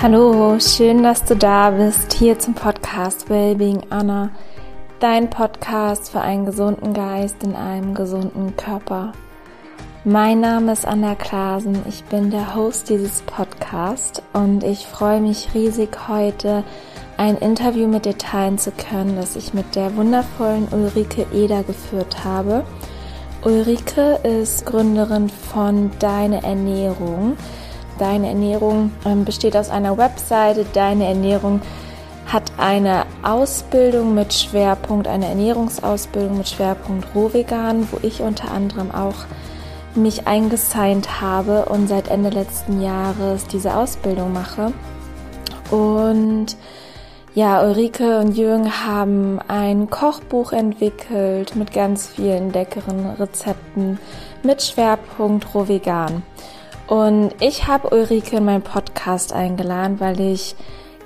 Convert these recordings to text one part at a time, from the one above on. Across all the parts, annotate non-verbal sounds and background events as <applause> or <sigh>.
Hallo, schön, dass du da bist, hier zum Podcast Wellbeing Anna, dein Podcast für einen gesunden Geist in einem gesunden Körper. Mein Name ist Anna Klasen, ich bin der Host dieses Podcasts und ich freue mich riesig heute ein Interview mit dir teilen zu können, das ich mit der wundervollen Ulrike Eder geführt habe. Ulrike ist Gründerin von Deine Ernährung. Deine Ernährung ähm, besteht aus einer Webseite. Deine Ernährung hat eine Ausbildung mit Schwerpunkt, eine Ernährungsausbildung mit Schwerpunkt Rohvegan, wo ich unter anderem auch mich eingesigned habe und seit Ende letzten Jahres diese Ausbildung mache. Und ja, Ulrike und Jürgen haben ein Kochbuch entwickelt mit ganz vielen leckeren Rezepten mit Schwerpunkt Rohvegan. Und ich habe Ulrike in meinen Podcast eingeladen, weil ich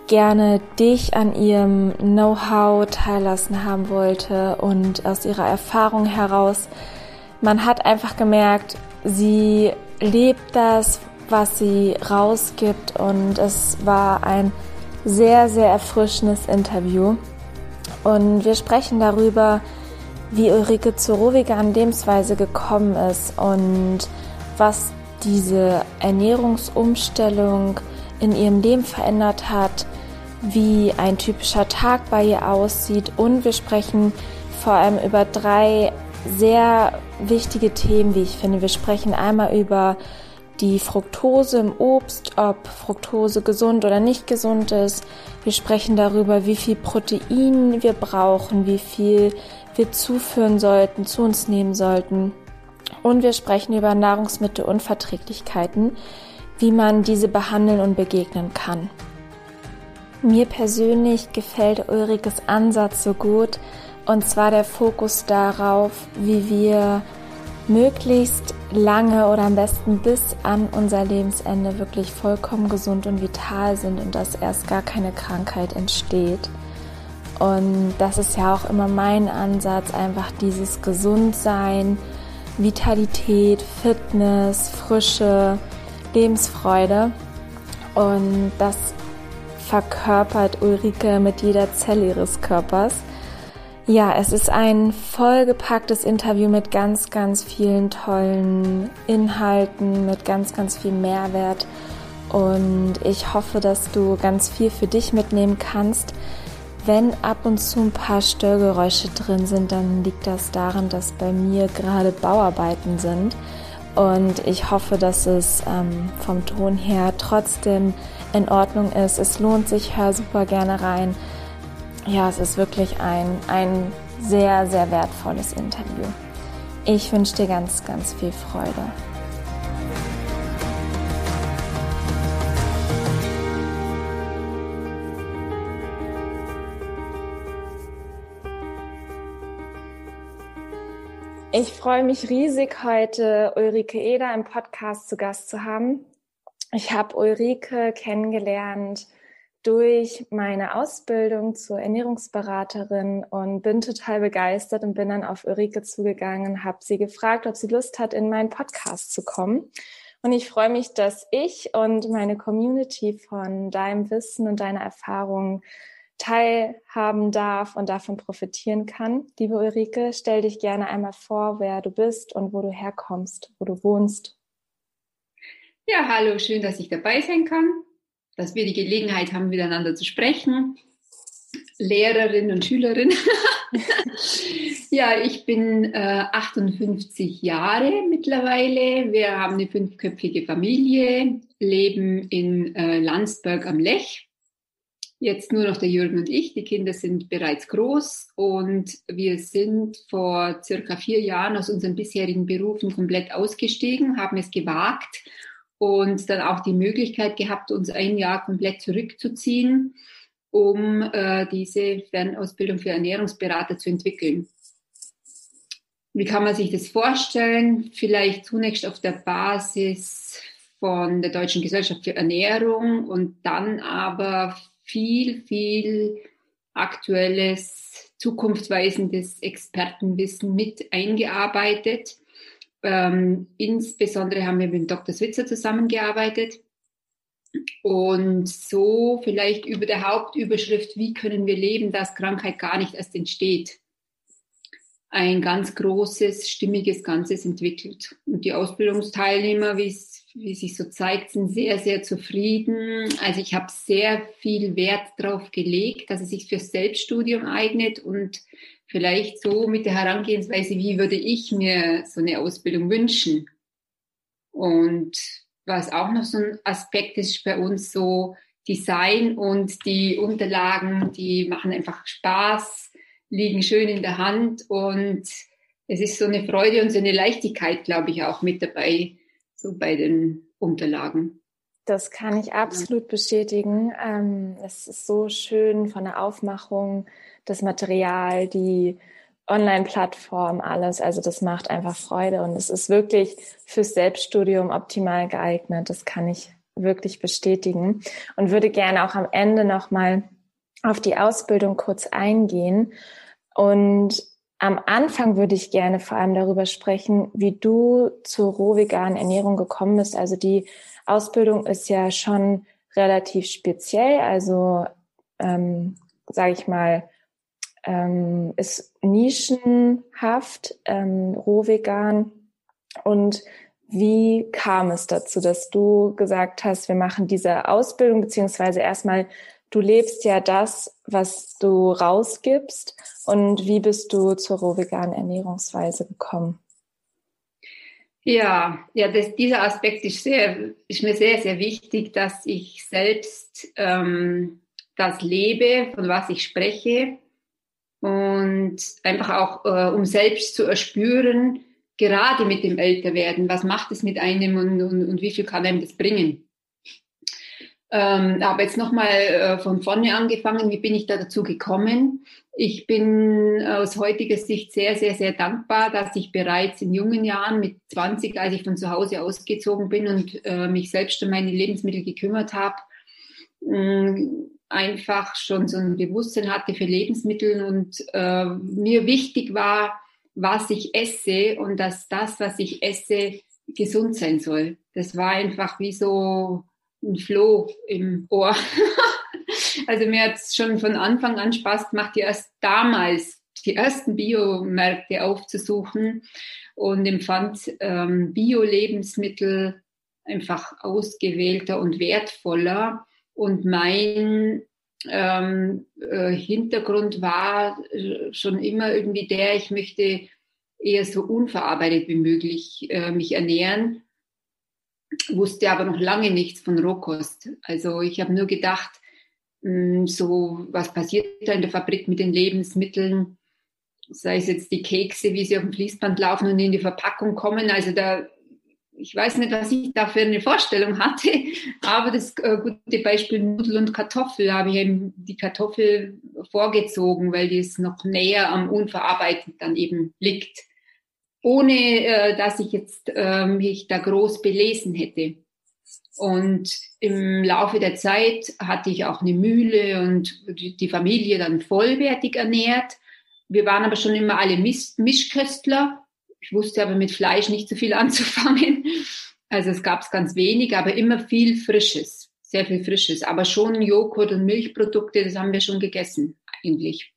gerne dich an ihrem Know-how teillassen haben wollte und aus ihrer Erfahrung heraus. Man hat einfach gemerkt, sie lebt das, was sie rausgibt und es war ein sehr, sehr erfrischendes Interview. Und wir sprechen darüber, wie Ulrike zur rohveganen Lebensweise gekommen ist und was diese Ernährungsumstellung in ihrem Leben verändert hat, wie ein typischer Tag bei ihr aussieht und wir sprechen vor allem über drei sehr wichtige Themen, wie ich finde. Wir sprechen einmal über die Fructose im Obst, ob Fructose gesund oder nicht gesund ist. Wir sprechen darüber, wie viel Protein wir brauchen, wie viel wir zuführen sollten, zu uns nehmen sollten. Und wir sprechen über Nahrungsmittelunverträglichkeiten, wie man diese behandeln und begegnen kann. Mir persönlich gefällt Ulrikes Ansatz so gut, und zwar der Fokus darauf, wie wir möglichst lange oder am besten bis an unser Lebensende wirklich vollkommen gesund und vital sind und dass erst gar keine Krankheit entsteht. Und das ist ja auch immer mein Ansatz, einfach dieses Gesundsein, Vitalität, Fitness, Frische, Lebensfreude. Und das verkörpert Ulrike mit jeder Zelle ihres Körpers. Ja, es ist ein vollgepacktes Interview mit ganz, ganz vielen tollen Inhalten, mit ganz, ganz viel Mehrwert. Und ich hoffe, dass du ganz viel für dich mitnehmen kannst. Wenn ab und zu ein paar Störgeräusche drin sind, dann liegt das daran, dass bei mir gerade Bauarbeiten sind. Und ich hoffe, dass es ähm, vom Ton her trotzdem in Ordnung ist. Es lohnt sich, hör super gerne rein ja, es ist wirklich ein, ein sehr, sehr wertvolles Interview. Ich wünsche dir ganz, ganz viel Freude. Ich freue mich riesig, heute Ulrike Eder im Podcast zu Gast zu haben. Ich habe Ulrike kennengelernt durch meine Ausbildung zur Ernährungsberaterin und bin total begeistert und bin dann auf Ulrike zugegangen, habe sie gefragt, ob sie Lust hat, in meinen Podcast zu kommen. Und ich freue mich, dass ich und meine Community von deinem Wissen und deiner Erfahrung teilhaben darf und davon profitieren kann. Liebe Ulrike, stell dich gerne einmal vor, wer du bist und wo du herkommst, wo du wohnst. Ja, hallo, schön, dass ich dabei sein kann dass wir die Gelegenheit haben, miteinander zu sprechen. Lehrerin und Schülerin. <laughs> ja, ich bin äh, 58 Jahre mittlerweile. Wir haben eine fünfköpfige Familie, leben in äh, Landsberg am Lech. Jetzt nur noch der Jürgen und ich. Die Kinder sind bereits groß und wir sind vor circa vier Jahren aus unseren bisherigen Berufen komplett ausgestiegen, haben es gewagt und dann auch die Möglichkeit gehabt, uns ein Jahr komplett zurückzuziehen, um äh, diese Fernausbildung für Ernährungsberater zu entwickeln. Wie kann man sich das vorstellen? Vielleicht zunächst auf der Basis von der Deutschen Gesellschaft für Ernährung und dann aber viel, viel aktuelles, zukunftsweisendes Expertenwissen mit eingearbeitet ähm, insbesondere haben wir mit Dr. Switzer zusammengearbeitet. Und so vielleicht über der Hauptüberschrift, wie können wir leben, dass Krankheit gar nicht erst entsteht, ein ganz großes, stimmiges Ganzes entwickelt. Und die Ausbildungsteilnehmer, wie es wie sich so zeigt, sind sehr, sehr zufrieden. Also ich habe sehr viel Wert darauf gelegt, dass es sich fürs Selbststudium eignet und vielleicht so mit der Herangehensweise, wie würde ich mir so eine Ausbildung wünschen. Und was auch noch so ein Aspekt ist bei uns so Design und die Unterlagen, die machen einfach Spaß, liegen schön in der Hand und es ist so eine Freude und so eine Leichtigkeit, glaube ich, auch mit dabei, so bei den Unterlagen. Das kann ich absolut bestätigen. Ähm, es ist so schön von der Aufmachung, das Material, die Online-Plattform, alles. Also das macht einfach Freude und es ist wirklich fürs Selbststudium optimal geeignet. Das kann ich wirklich bestätigen und würde gerne auch am Ende nochmal auf die Ausbildung kurz eingehen. Und am Anfang würde ich gerne vor allem darüber sprechen, wie du zur rohveganen Ernährung gekommen bist. Also die Ausbildung ist ja schon relativ speziell, also ähm, sage ich mal, ähm, ist nischenhaft, ähm, rohvegan. Und wie kam es dazu, dass du gesagt hast, wir machen diese Ausbildung, beziehungsweise erstmal du lebst ja das, was du rausgibst. Und wie bist du zur rohveganen Ernährungsweise gekommen? Ja, ja, das, dieser Aspekt ist, sehr, ist mir sehr, sehr wichtig, dass ich selbst ähm, das lebe, von was ich spreche. Und einfach auch, äh, um selbst zu erspüren, gerade mit dem Älterwerden, was macht es mit einem und, und, und wie viel kann einem das bringen. Ähm, aber jetzt nochmal äh, von vorne angefangen, wie bin ich da dazu gekommen? Ich bin aus heutiger Sicht sehr, sehr, sehr dankbar, dass ich bereits in jungen Jahren mit 20, als ich von zu Hause ausgezogen bin und äh, mich selbst um meine Lebensmittel gekümmert habe, äh, einfach schon so ein Bewusstsein hatte für Lebensmittel und äh, mir wichtig war, was ich esse und dass das, was ich esse, gesund sein soll. Das war einfach wie so ein Floh im Ohr. <laughs> also mir hat es schon von Anfang an Spaß gemacht, erst damals die ersten Biomärkte aufzusuchen und empfand ähm, Bio-Lebensmittel einfach ausgewählter und wertvoller. Und mein ähm, äh, Hintergrund war äh, schon immer irgendwie der, ich möchte eher so unverarbeitet wie möglich äh, mich ernähren wusste aber noch lange nichts von Rohkost. Also ich habe nur gedacht, hm, so was passiert da in der Fabrik mit den Lebensmitteln, sei es jetzt die Kekse, wie sie auf dem Fließband laufen und in die Verpackung kommen. Also da, ich weiß nicht, was ich da für eine Vorstellung hatte, aber das äh, gute Beispiel Nudel und Kartoffel habe ich eben die Kartoffel vorgezogen, weil die es noch näher am unverarbeitet dann eben liegt ohne äh, dass ich jetzt äh, mich da groß belesen hätte. Und im Laufe der Zeit hatte ich auch eine Mühle und die Familie dann vollwertig ernährt. Wir waren aber schon immer alle Misch Mischköstler. Ich wusste aber mit Fleisch nicht so viel <laughs> anzufangen. Also es gab es ganz wenig, aber immer viel Frisches, sehr viel Frisches. Aber schon Joghurt und Milchprodukte, das haben wir schon gegessen eigentlich.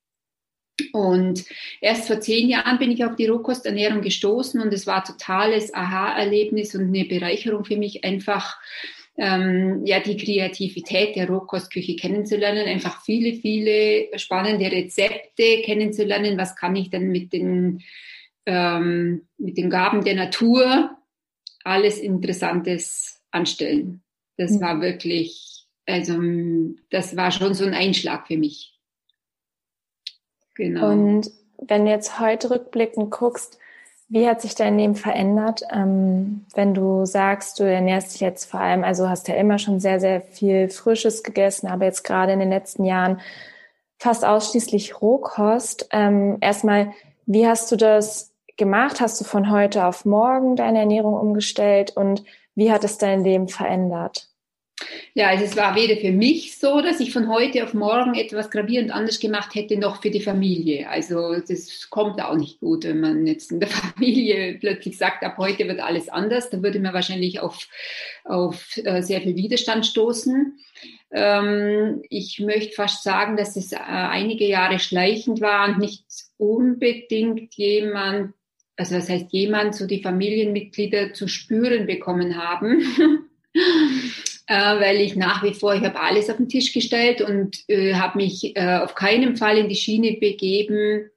Und erst vor zehn Jahren bin ich auf die Rohkosternährung gestoßen und es war totales Aha-Erlebnis und eine Bereicherung für mich, einfach ähm, ja die Kreativität der Rohkostküche kennenzulernen, einfach viele, viele spannende Rezepte kennenzulernen. Was kann ich denn mit den ähm, mit den Gaben der Natur alles Interessantes anstellen? Das mhm. war wirklich, also das war schon so ein Einschlag für mich. Genau. Und wenn du jetzt heute rückblickend guckst, wie hat sich dein Leben verändert, ähm, wenn du sagst, du ernährst dich jetzt vor allem, also hast ja immer schon sehr, sehr viel Frisches gegessen, aber jetzt gerade in den letzten Jahren fast ausschließlich Rohkost. Ähm, erstmal, wie hast du das gemacht? Hast du von heute auf morgen deine Ernährung umgestellt und wie hat es dein Leben verändert? Ja, also es war weder für mich so, dass ich von heute auf morgen etwas gravierend anders gemacht hätte, noch für die Familie. Also das kommt auch nicht gut, wenn man jetzt in der <laughs> Familie plötzlich sagt, ab heute wird alles anders. Da würde man wahrscheinlich auf, auf äh, sehr viel Widerstand stoßen. Ähm, ich möchte fast sagen, dass es äh, einige Jahre schleichend war und nicht unbedingt jemand, also das heißt jemand, so die Familienmitglieder zu spüren bekommen haben. <laughs> äh, weil ich nach wie vor, ich habe alles auf den Tisch gestellt und äh, habe mich äh, auf keinen Fall in die Schiene begeben.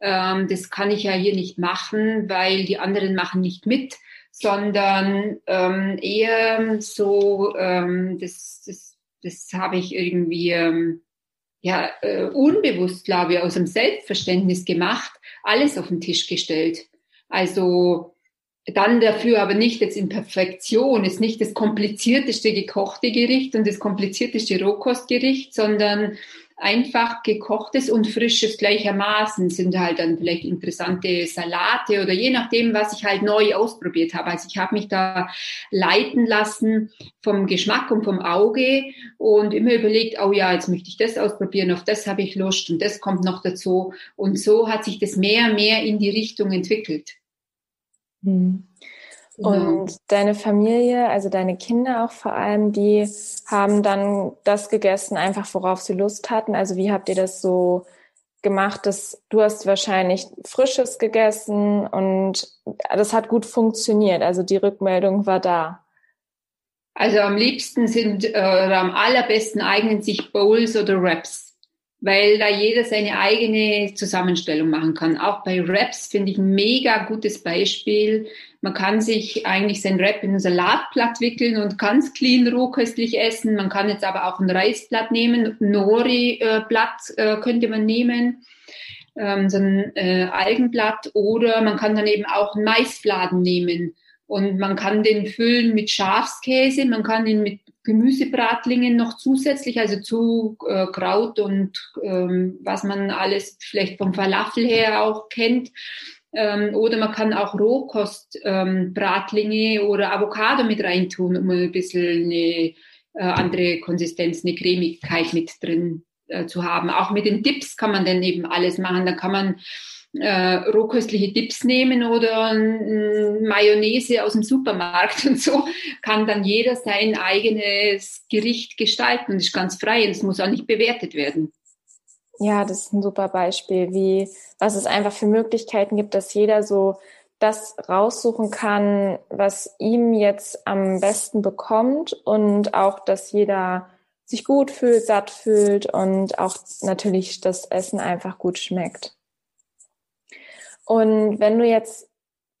Ähm, das kann ich ja hier nicht machen, weil die anderen machen nicht mit, sondern ähm, eher so, ähm, das, das, das habe ich irgendwie ähm, ja äh, unbewusst, glaube ich, aus dem Selbstverständnis gemacht, alles auf den Tisch gestellt. Also dann dafür aber nicht jetzt in Perfektion, ist nicht das komplizierteste gekochte Gericht und das komplizierteste Rohkostgericht, sondern einfach gekochtes und frisches gleichermaßen sind halt dann vielleicht interessante Salate oder je nachdem, was ich halt neu ausprobiert habe. Also ich habe mich da leiten lassen vom Geschmack und vom Auge und immer überlegt, oh ja, jetzt möchte ich das ausprobieren, auf das habe ich Lust und das kommt noch dazu. Und so hat sich das mehr, mehr in die Richtung entwickelt. Hm. Genau. Und deine Familie, also deine Kinder auch vor allem, die haben dann das gegessen, einfach worauf sie Lust hatten. Also wie habt ihr das so gemacht, dass du hast wahrscheinlich Frisches gegessen und das hat gut funktioniert. Also die Rückmeldung war da. Also am liebsten sind äh, oder am allerbesten eignen sich Bowls oder Wraps weil da jeder seine eigene Zusammenstellung machen kann. Auch bei Wraps finde ich ein mega gutes Beispiel. Man kann sich eigentlich sein Wrap in ein Salatblatt wickeln und ganz clean rohköstlich essen. Man kann jetzt aber auch ein Reisblatt nehmen, Nori-Blatt äh, könnte man nehmen, ähm, so ein äh, Algenblatt oder man kann dann eben auch Maisfladen nehmen. Und man kann den füllen mit Schafskäse, man kann ihn mit Gemüsebratlingen noch zusätzlich, also zu äh, Kraut und ähm, was man alles vielleicht vom Falafel her auch kennt. Ähm, oder man kann auch Rohkostbratlinge ähm, oder Avocado mit reintun, um ein bisschen eine äh, andere Konsistenz, eine Cremigkeit mit drin äh, zu haben. Auch mit den Dips kann man dann eben alles machen. Da kann man äh, rohköstliche Dips nehmen oder Mayonnaise aus dem Supermarkt <laughs> und so kann dann jeder sein eigenes Gericht gestalten und ist ganz frei und es muss auch nicht bewertet werden. Ja, das ist ein super Beispiel, wie was es einfach für Möglichkeiten gibt, dass jeder so das raussuchen kann, was ihm jetzt am besten bekommt und auch, dass jeder sich gut fühlt, satt fühlt und auch natürlich das Essen einfach gut schmeckt. Und wenn du jetzt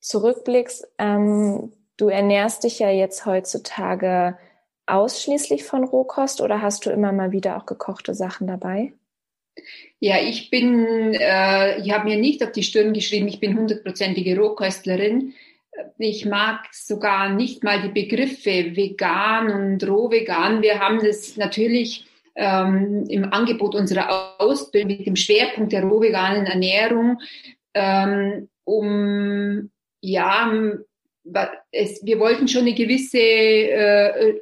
zurückblickst, ähm, du ernährst dich ja jetzt heutzutage ausschließlich von Rohkost oder hast du immer mal wieder auch gekochte Sachen dabei? Ja, ich bin, äh, ich habe mir nicht auf die Stirn geschrieben, ich bin hundertprozentige Rohköstlerin. Ich mag sogar nicht mal die Begriffe vegan und rohvegan. Wir haben das natürlich ähm, im Angebot unserer Ausbildung mit dem Schwerpunkt der rohveganen Ernährung ähm, um ja, es, wir wollten schon eine gewisse äh, äh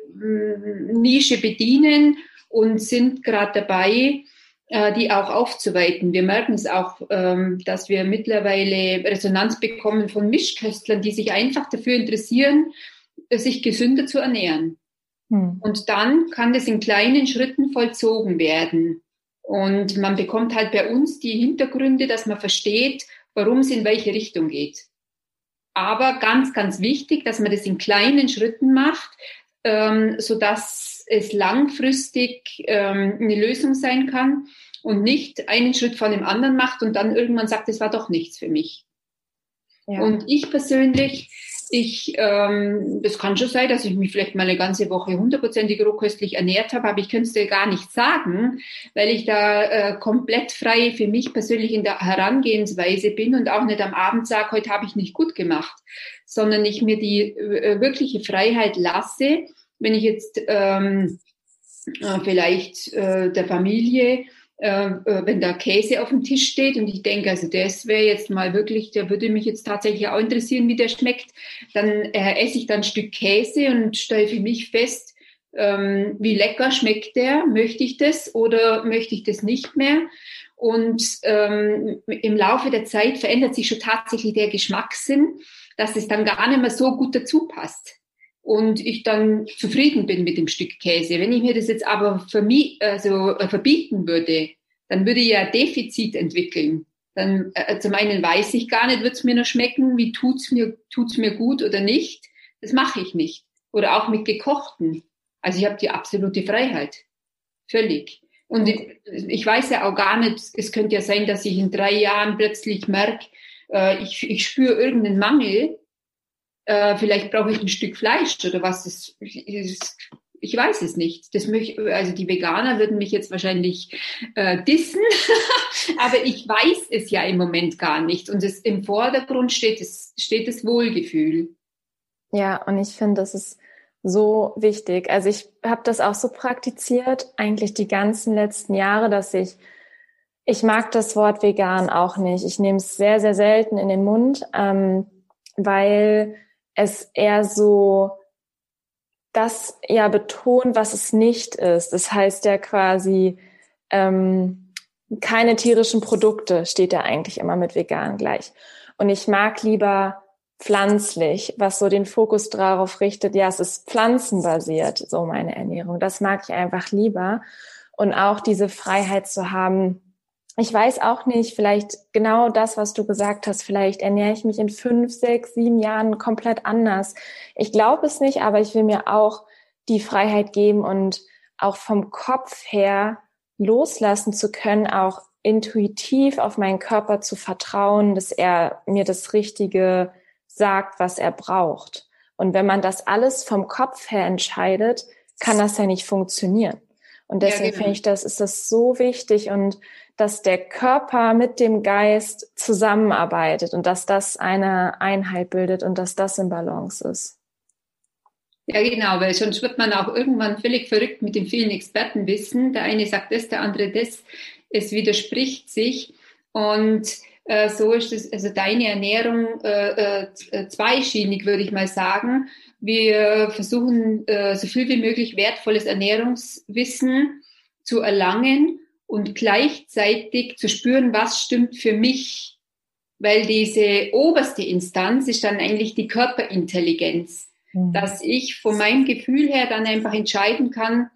Nische bedienen und sind gerade dabei, äh, die auch aufzuweiten. Wir merken es auch, ähm, dass wir mittlerweile Resonanz bekommen von Mischköstlern, die sich einfach dafür interessieren, sich gesünder zu ernähren. Hm. Und dann kann das in kleinen Schritten vollzogen werden. Und man bekommt halt bei uns die Hintergründe, dass man versteht, warum es in welche Richtung geht. Aber ganz, ganz wichtig, dass man das in kleinen Schritten macht, ähm, so dass es langfristig ähm, eine Lösung sein kann und nicht einen Schritt vor dem anderen macht und dann irgendwann sagt, es war doch nichts für mich. Ja. Und ich persönlich ich, ähm, das kann schon sein, dass ich mich vielleicht mal eine ganze Woche hundertprozentig rohköstlich ernährt habe, aber ich könnte es dir gar nicht sagen, weil ich da äh, komplett frei für mich persönlich in der Herangehensweise bin und auch nicht am Abend sage, heute habe ich nicht gut gemacht, sondern ich mir die äh, wirkliche Freiheit lasse, wenn ich jetzt ähm, äh, vielleicht äh, der Familie äh, äh, wenn da Käse auf dem Tisch steht und ich denke, also das wäre jetzt mal wirklich, der würde mich jetzt tatsächlich auch interessieren, wie der schmeckt, dann äh, esse ich dann ein Stück Käse und stelle für mich fest, ähm, wie lecker schmeckt der, möchte ich das oder möchte ich das nicht mehr. Und ähm, im Laufe der Zeit verändert sich schon tatsächlich der Geschmackssinn, dass es dann gar nicht mehr so gut dazu passt. Und ich dann zufrieden bin mit dem Stück Käse. Wenn ich mir das jetzt aber also, äh, verbieten würde, dann würde ich ja Defizit entwickeln. Dann äh, zum einen weiß ich gar nicht, wird es mir noch schmecken, wie tut's mir, tut's mir gut oder nicht. Das mache ich nicht. Oder auch mit gekochten. Also ich habe die absolute Freiheit. Völlig. Und ich, ich, weiß ja auch gar nicht, es könnte ja sein, dass ich in drei Jahren plötzlich merke, äh, ich, ich spüre irgendeinen Mangel. Äh, vielleicht brauche ich ein Stück Fleisch oder was. Das, das, ich weiß es nicht. Das möch, also die Veganer würden mich jetzt wahrscheinlich äh, dissen, <laughs> aber ich weiß es ja im Moment gar nicht. Und es, im Vordergrund steht, es, steht das Wohlgefühl. Ja, und ich finde, das ist so wichtig. Also ich habe das auch so praktiziert, eigentlich die ganzen letzten Jahre, dass ich, ich mag das Wort vegan auch nicht. Ich nehme es sehr, sehr selten in den Mund, ähm, weil es eher so das ja betont, was es nicht ist. Das heißt ja quasi ähm, keine tierischen Produkte steht ja eigentlich immer mit vegan gleich. Und ich mag lieber pflanzlich, was so den Fokus darauf richtet, ja, es ist pflanzenbasiert, so meine Ernährung. Das mag ich einfach lieber. Und auch diese Freiheit zu haben, ich weiß auch nicht, vielleicht genau das, was du gesagt hast, vielleicht ernähre ich mich in fünf, sechs, sieben Jahren komplett anders. Ich glaube es nicht, aber ich will mir auch die Freiheit geben und auch vom Kopf her loslassen zu können, auch intuitiv auf meinen Körper zu vertrauen, dass er mir das Richtige sagt, was er braucht. Und wenn man das alles vom Kopf her entscheidet, kann das ja nicht funktionieren. Und deswegen ja, genau. finde ich, das ist das so wichtig und dass der Körper mit dem Geist zusammenarbeitet und dass das eine Einheit bildet und dass das in Balance ist. Ja, genau, weil sonst wird man auch irgendwann völlig verrückt mit den vielen Expertenwissen. Der eine sagt das, der andere das. Es widerspricht sich. Und äh, so ist es, also deine Ernährung äh, äh, zweischienig, würde ich mal sagen. Wir versuchen, äh, so viel wie möglich wertvolles Ernährungswissen zu erlangen und gleichzeitig zu spüren, was stimmt für mich. Weil diese oberste Instanz ist dann eigentlich die Körperintelligenz, mhm. dass ich von meinem Gefühl her dann einfach entscheiden kann,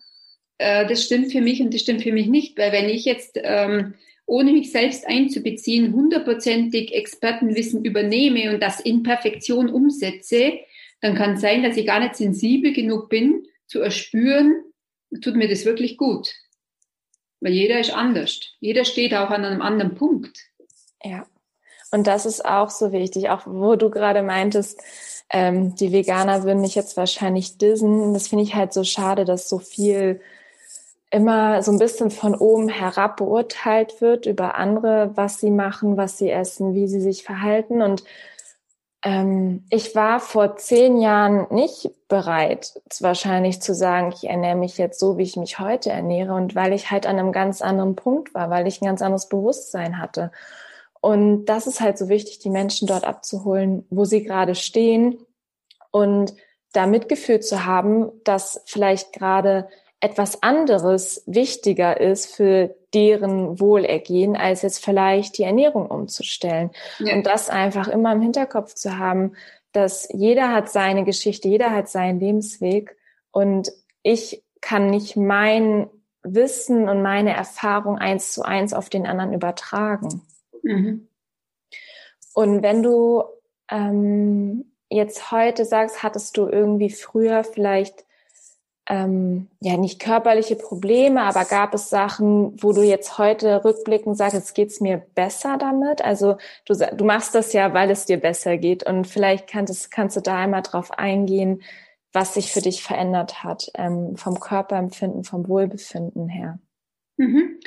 äh, das stimmt für mich und das stimmt für mich nicht. Weil wenn ich jetzt ähm, ohne mich selbst einzubeziehen, hundertprozentig Expertenwissen übernehme und das in Perfektion umsetze, dann kann es sein, dass ich gar nicht sensibel genug bin, zu erspüren, tut mir das wirklich gut. Weil jeder ist anders. Jeder steht auch an einem anderen Punkt. Ja. Und das ist auch so wichtig, auch wo du gerade meintest, ähm, die Veganer würden mich jetzt wahrscheinlich dissen. Das finde ich halt so schade, dass so viel immer so ein bisschen von oben herab beurteilt wird über andere, was sie machen, was sie essen, wie sie sich verhalten. Und ähm, ich war vor zehn Jahren nicht bereit, wahrscheinlich zu sagen, ich ernähre mich jetzt so, wie ich mich heute ernähre. Und weil ich halt an einem ganz anderen Punkt war, weil ich ein ganz anderes Bewusstsein hatte. Und das ist halt so wichtig, die Menschen dort abzuholen, wo sie gerade stehen und da Mitgefühl zu haben, dass vielleicht gerade etwas anderes wichtiger ist für deren Wohlergehen, als jetzt vielleicht die Ernährung umzustellen. Ja. Und das einfach immer im Hinterkopf zu haben, dass jeder hat seine Geschichte, jeder hat seinen Lebensweg und ich kann nicht mein Wissen und meine Erfahrung eins zu eins auf den anderen übertragen. Mhm. Und wenn du ähm, jetzt heute sagst, hattest du irgendwie früher vielleicht ähm, ja nicht körperliche Probleme, aber gab es Sachen, wo du jetzt heute rückblickend sagst, jetzt geht's mir besser damit? Also du, du machst das ja, weil es dir besser geht und vielleicht kannst, kannst du da einmal drauf eingehen, was sich für dich verändert hat, ähm, vom Körperempfinden, vom Wohlbefinden her. Mhm.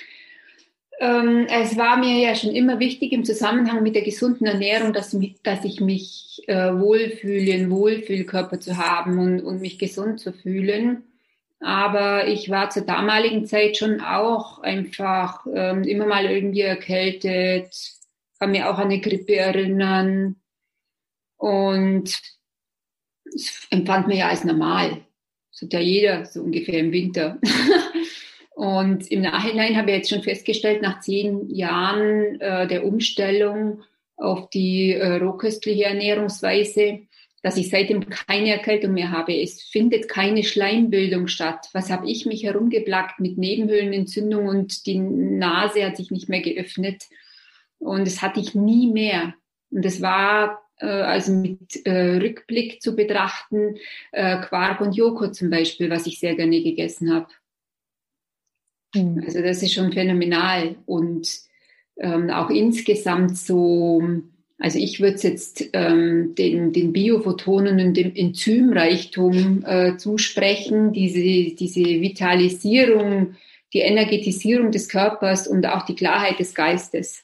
Ähm, es war mir ja schon immer wichtig im Zusammenhang mit der gesunden Ernährung, dass, dass ich mich äh, wohlfühle, einen Wohlfühlkörper zu haben und, und mich gesund zu fühlen. Aber ich war zur damaligen Zeit schon auch einfach ähm, immer mal irgendwie erkältet, kann mir auch an eine Grippe erinnern und es empfand mir ja als normal. tut ja jeder so ungefähr im Winter. <laughs> Und im Nachhinein habe ich jetzt schon festgestellt, nach zehn Jahren äh, der Umstellung auf die äh, rohköstliche Ernährungsweise, dass ich seitdem keine Erkältung mehr habe. Es findet keine Schleimbildung statt. Was habe ich mich herumgeplagt mit Nebenhöhlenentzündung und die Nase hat sich nicht mehr geöffnet. Und das hatte ich nie mehr. Und das war äh, also mit äh, Rückblick zu betrachten, äh, Quark und Joghurt zum Beispiel, was ich sehr gerne gegessen habe. Mhm. Also das ist schon phänomenal. Und ähm, auch insgesamt so also ich würde es jetzt ähm, den, den Biophotonen und dem Enzymreichtum äh, zusprechen, diese, diese Vitalisierung, die Energetisierung des Körpers und auch die Klarheit des Geistes.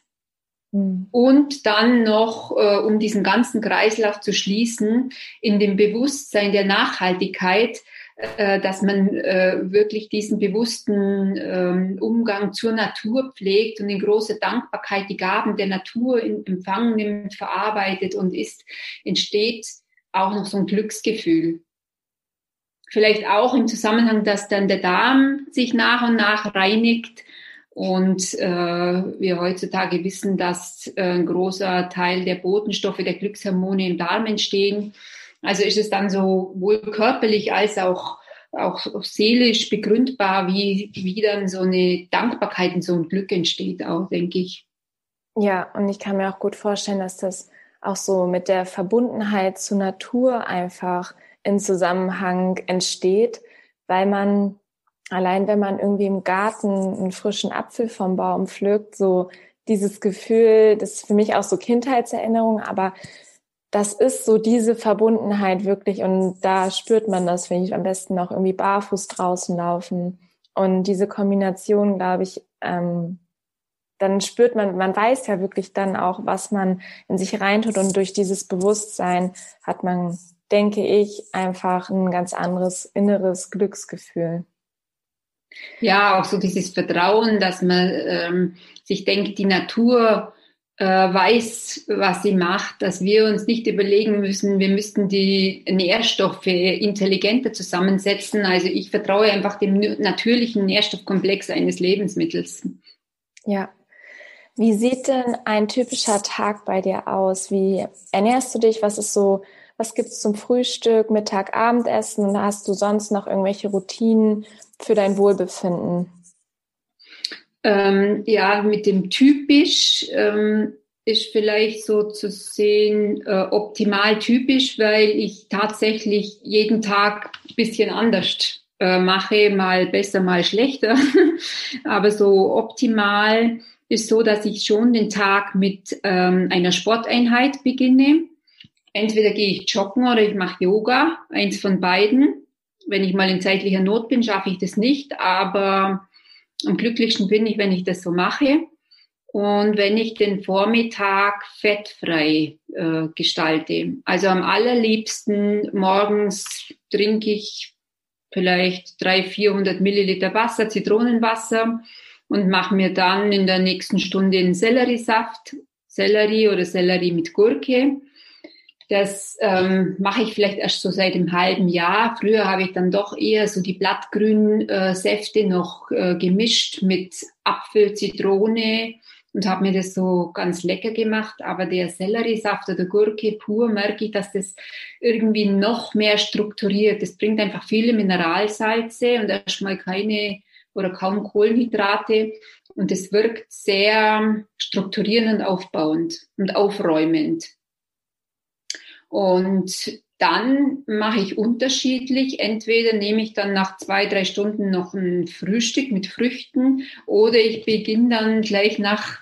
Mhm. Und dann noch, äh, um diesen ganzen Kreislauf zu schließen, in dem Bewusstsein der Nachhaltigkeit, dass man äh, wirklich diesen bewussten ähm, Umgang zur Natur pflegt und in großer Dankbarkeit die Gaben der Natur in Empfang nimmt, verarbeitet und ist, entsteht auch noch so ein Glücksgefühl. Vielleicht auch im Zusammenhang, dass dann der Darm sich nach und nach reinigt und äh, wir heutzutage wissen, dass äh, ein großer Teil der Botenstoffe, der Glückshormone im Darm entstehen. Also ist es dann so wohl körperlich als auch, auch, seelisch begründbar, wie, wie dann so eine Dankbarkeit und so ein Glück entsteht auch, denke ich. Ja, und ich kann mir auch gut vorstellen, dass das auch so mit der Verbundenheit zur Natur einfach in Zusammenhang entsteht, weil man allein wenn man irgendwie im Garten einen frischen Apfel vom Baum pflückt, so dieses Gefühl, das ist für mich auch so Kindheitserinnerung, aber das ist so diese Verbundenheit wirklich und da spürt man das, wenn ich am besten noch irgendwie barfuß draußen laufen und diese Kombination, glaube ich, ähm, dann spürt man, man weiß ja wirklich dann auch, was man in sich reintut und durch dieses Bewusstsein hat man, denke ich, einfach ein ganz anderes inneres Glücksgefühl. Ja, auch so dieses Vertrauen, dass man ähm, sich denkt, die Natur weiß, was sie macht, dass wir uns nicht überlegen müssen, wir müssten die Nährstoffe intelligenter zusammensetzen. Also ich vertraue einfach dem natürlichen Nährstoffkomplex eines Lebensmittels. Ja. Wie sieht denn ein typischer Tag bei dir aus? Wie ernährst du dich? Was ist so, was gibt's zum Frühstück, Mittag, Abendessen? Hast du sonst noch irgendwelche Routinen für dein Wohlbefinden? Ähm, ja, mit dem typisch ähm, ist vielleicht so zu sehen äh, optimal typisch, weil ich tatsächlich jeden Tag ein bisschen anders äh, mache, mal besser, mal schlechter. <laughs> Aber so optimal ist so, dass ich schon den Tag mit ähm, einer Sporteinheit beginne. Entweder gehe ich joggen oder ich mache Yoga, eins von beiden. Wenn ich mal in zeitlicher Not bin, schaffe ich das nicht, aber am glücklichsten bin ich, wenn ich das so mache. Und wenn ich den Vormittag fettfrei äh, gestalte. Also am allerliebsten morgens trinke ich vielleicht 300, 400 Milliliter Wasser, Zitronenwasser und mache mir dann in der nächsten Stunde einen Selleriesaft, Sellerie oder Sellerie mit Gurke das ähm, mache ich vielleicht erst so seit einem halben Jahr. Früher habe ich dann doch eher so die blattgrünen äh, Säfte noch äh, gemischt mit Apfel, Zitrone und habe mir das so ganz lecker gemacht. Aber der Selleriesaft oder Gurke pur merke ich, dass das irgendwie noch mehr strukturiert. Das bringt einfach viele Mineralsalze und erstmal keine oder kaum Kohlenhydrate. Und es wirkt sehr strukturierend und aufbauend und aufräumend. Und dann mache ich unterschiedlich. Entweder nehme ich dann nach zwei, drei Stunden noch ein Frühstück mit Früchten oder ich beginne dann gleich nach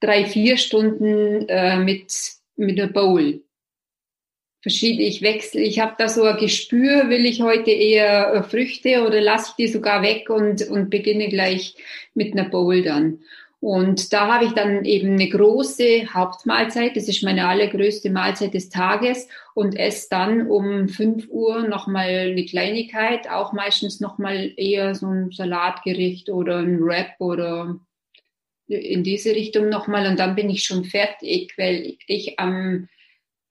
drei, vier Stunden äh, mit, mit einer Bowl. Verschiedene, ich wechsle, ich habe da so ein Gespür, will ich heute eher äh, Früchte oder lasse ich die sogar weg und, und beginne gleich mit einer Bowl dann. Und da habe ich dann eben eine große Hauptmahlzeit, das ist meine allergrößte Mahlzeit des Tages. Und esse dann um 5 Uhr nochmal eine Kleinigkeit, auch meistens nochmal eher so ein Salatgericht oder ein Wrap oder in diese Richtung nochmal. Und dann bin ich schon fertig, weil ich am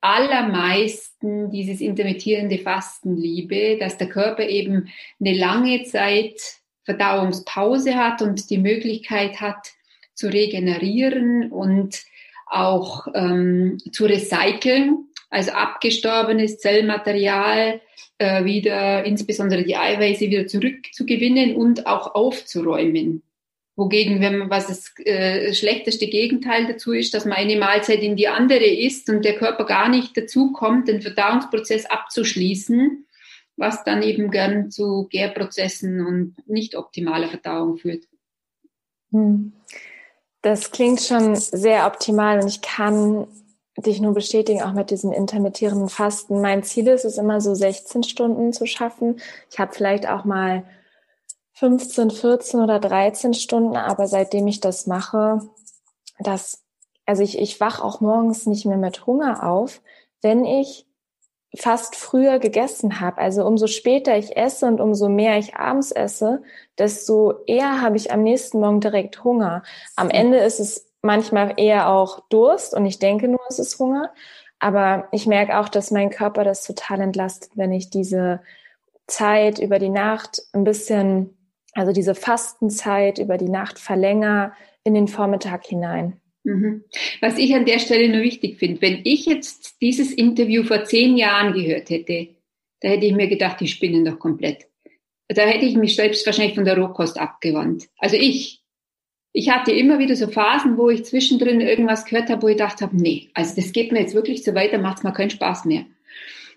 allermeisten dieses intermittierende Fasten liebe, dass der Körper eben eine lange Zeit Verdauungspause hat und die Möglichkeit hat zu regenerieren und auch ähm, zu recyceln, also abgestorbenes Zellmaterial äh, wieder, insbesondere die Eiweiße wieder zurückzugewinnen und auch aufzuräumen. Wogegen, wenn man was das äh, schlechteste Gegenteil dazu ist, dass man eine Mahlzeit in die andere isst und der Körper gar nicht dazu kommt, den Verdauungsprozess abzuschließen, was dann eben gern zu Gärprozessen und nicht optimaler Verdauung führt. Hm. Das klingt schon sehr optimal und ich kann dich nur bestätigen, auch mit diesem intermittierenden Fasten. Mein Ziel ist es immer so 16 Stunden zu schaffen. Ich habe vielleicht auch mal 15, 14 oder 13 Stunden, aber seitdem ich das mache, das, also ich, ich wach auch morgens nicht mehr mit Hunger auf, wenn ich fast früher gegessen habe. Also umso später ich esse und umso mehr ich abends esse, desto eher habe ich am nächsten Morgen direkt Hunger. Am Ende ist es manchmal eher auch Durst und ich denke nur, es ist Hunger. Aber ich merke auch, dass mein Körper das total entlastet, wenn ich diese Zeit über die Nacht ein bisschen also diese Fastenzeit über die Nacht verlänger in den Vormittag hinein. Mhm. Was ich an der Stelle nur wichtig finde, wenn ich jetzt dieses Interview vor zehn Jahren gehört hätte, da hätte ich mir gedacht, die spinnen doch komplett. Da hätte ich mich selbst wahrscheinlich von der Rohkost abgewandt. Also ich. Ich hatte immer wieder so Phasen, wo ich zwischendrin irgendwas gehört habe, wo ich gedacht habe, nee, also das geht mir jetzt wirklich so weiter, macht es mir keinen Spaß mehr.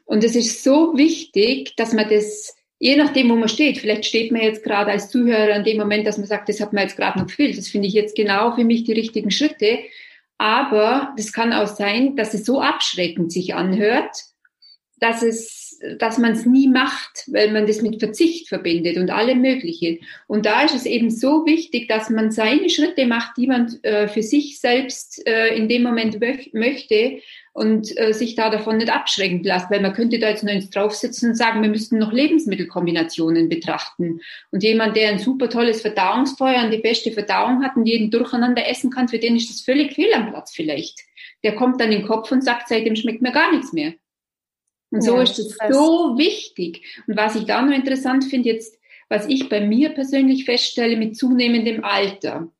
Und es ist so wichtig, dass man das je nachdem, wo man steht, vielleicht steht man jetzt gerade als Zuhörer in dem Moment, dass man sagt, das hat man jetzt gerade noch gefehlt, das finde ich jetzt genau für mich die richtigen Schritte. Aber das kann auch sein, dass es so abschreckend sich anhört, dass es, dass man es nie macht, weil man das mit Verzicht verbindet und allem Mögliche. Und da ist es eben so wichtig, dass man seine Schritte macht, die man äh, für sich selbst äh, in dem Moment möchte und äh, sich da davon nicht abschrecken lässt, weil man könnte da jetzt nur ins draufsitzen und sagen, wir müssten noch Lebensmittelkombinationen betrachten. Und jemand, der ein super tolles Verdauungsfeuer und die beste Verdauung hat und jeden durcheinander essen kann, für den ist das völlig fehl am Platz vielleicht. Der kommt dann in den Kopf und sagt, seitdem schmeckt mir gar nichts mehr. Und so ja, ist es so wichtig. Und was ich da noch interessant finde jetzt, was ich bei mir persönlich feststelle mit zunehmendem Alter,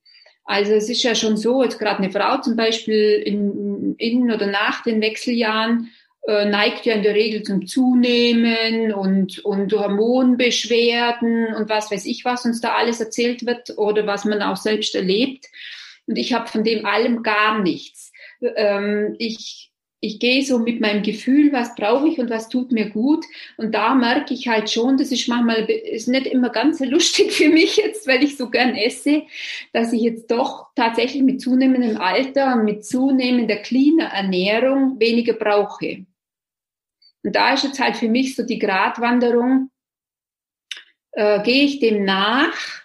also es ist ja schon so, jetzt gerade eine Frau zum Beispiel in, in oder nach den Wechseljahren äh, neigt ja in der Regel zum Zunehmen und, und Hormonbeschwerden und was weiß ich, was uns da alles erzählt wird oder was man auch selbst erlebt. Und ich habe von dem allem gar nichts. Ähm, ich ich gehe so mit meinem Gefühl, was brauche ich und was tut mir gut. Und da merke ich halt schon, das ist manchmal, ist nicht immer ganz so lustig für mich jetzt, weil ich so gern esse, dass ich jetzt doch tatsächlich mit zunehmendem Alter und mit zunehmender cleaner Ernährung weniger brauche. Und da ist jetzt halt für mich so die Gratwanderung, äh, gehe ich dem nach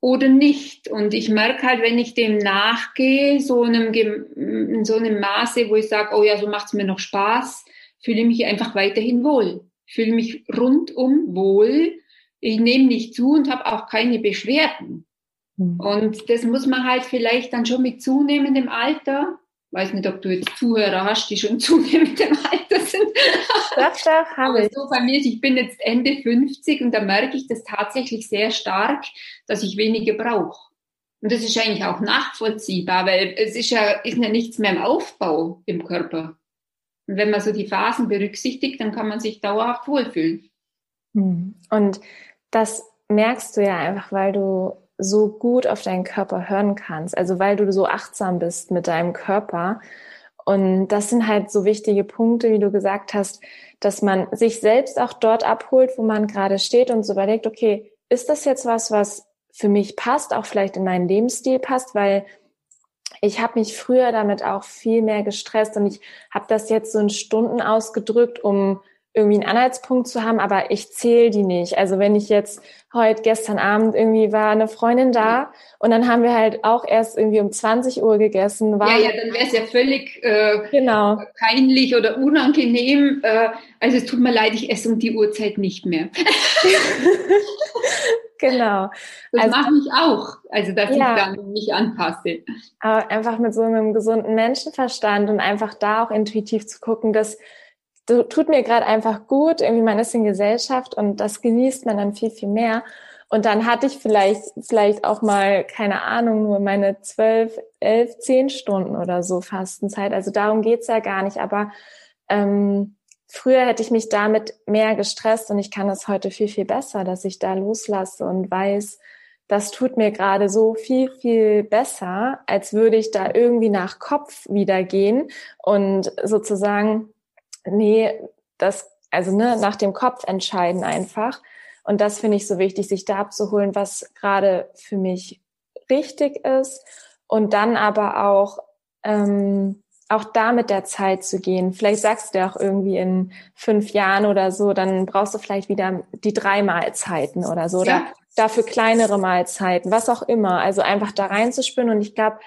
oder nicht. Und ich merke halt, wenn ich dem nachgehe, so einem, in so einem Maße, wo ich sage, oh ja, so macht's mir noch Spaß, fühle ich mich einfach weiterhin wohl. Fühle mich rundum wohl. Ich nehme nicht zu und habe auch keine Beschwerden. Mhm. Und das muss man halt vielleicht dann schon mit zunehmendem Alter weiß nicht, ob du jetzt Zuhörer hast, die schon <laughs> zunehmend im Alter sind. Doch, doch, habe ich. So bei mir, ich bin jetzt Ende 50 und da merke ich das tatsächlich sehr stark, dass ich weniger brauche. Und das ist eigentlich auch nachvollziehbar, weil es ist ja, ist ja nichts mehr im Aufbau im Körper. Und wenn man so die Phasen berücksichtigt, dann kann man sich dauerhaft wohlfühlen. Hm. Und das merkst du ja einfach, weil du so gut auf deinen Körper hören kannst. Also weil du so achtsam bist mit deinem Körper. Und das sind halt so wichtige Punkte, wie du gesagt hast, dass man sich selbst auch dort abholt, wo man gerade steht und so überlegt, okay, ist das jetzt was, was für mich passt, auch vielleicht in meinen Lebensstil passt, weil ich habe mich früher damit auch viel mehr gestresst und ich habe das jetzt so in Stunden ausgedrückt, um irgendwie einen Anhaltspunkt zu haben, aber ich zähle die nicht. Also wenn ich jetzt heute, gestern Abend irgendwie war eine Freundin da und dann haben wir halt auch erst irgendwie um 20 Uhr gegessen. War ja, ja, dann wäre es ja völlig äh, genau. peinlich oder unangenehm. Äh, also es tut mir leid, ich esse um die Uhrzeit nicht mehr. <laughs> genau. Das also, mache ich auch, also dass ja, ich dann mich anpasse. Aber einfach mit so einem gesunden Menschenverstand und einfach da auch intuitiv zu gucken, dass tut mir gerade einfach gut, irgendwie man ist in Gesellschaft und das genießt man dann viel, viel mehr. Und dann hatte ich vielleicht, vielleicht auch mal, keine Ahnung, nur meine zwölf, elf, zehn Stunden oder so Fastenzeit. Also darum geht's ja gar nicht. Aber ähm, früher hätte ich mich damit mehr gestresst und ich kann das heute viel, viel besser, dass ich da loslasse und weiß, das tut mir gerade so viel, viel besser, als würde ich da irgendwie nach Kopf wieder gehen und sozusagen nee, das, also ne, nach dem Kopf entscheiden einfach. Und das finde ich so wichtig, sich da abzuholen, was gerade für mich richtig ist und dann aber auch ähm, auch da mit der Zeit zu gehen. Vielleicht sagst du ja auch irgendwie in fünf Jahren oder so, dann brauchst du vielleicht wieder die drei Mahlzeiten oder so. Ja. Oder dafür kleinere Mahlzeiten, was auch immer. Also einfach da reinzuspüren. Und ich glaube,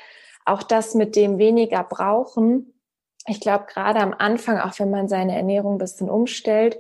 auch das mit dem weniger brauchen, ich glaube, gerade am Anfang, auch wenn man seine Ernährung ein bisschen umstellt,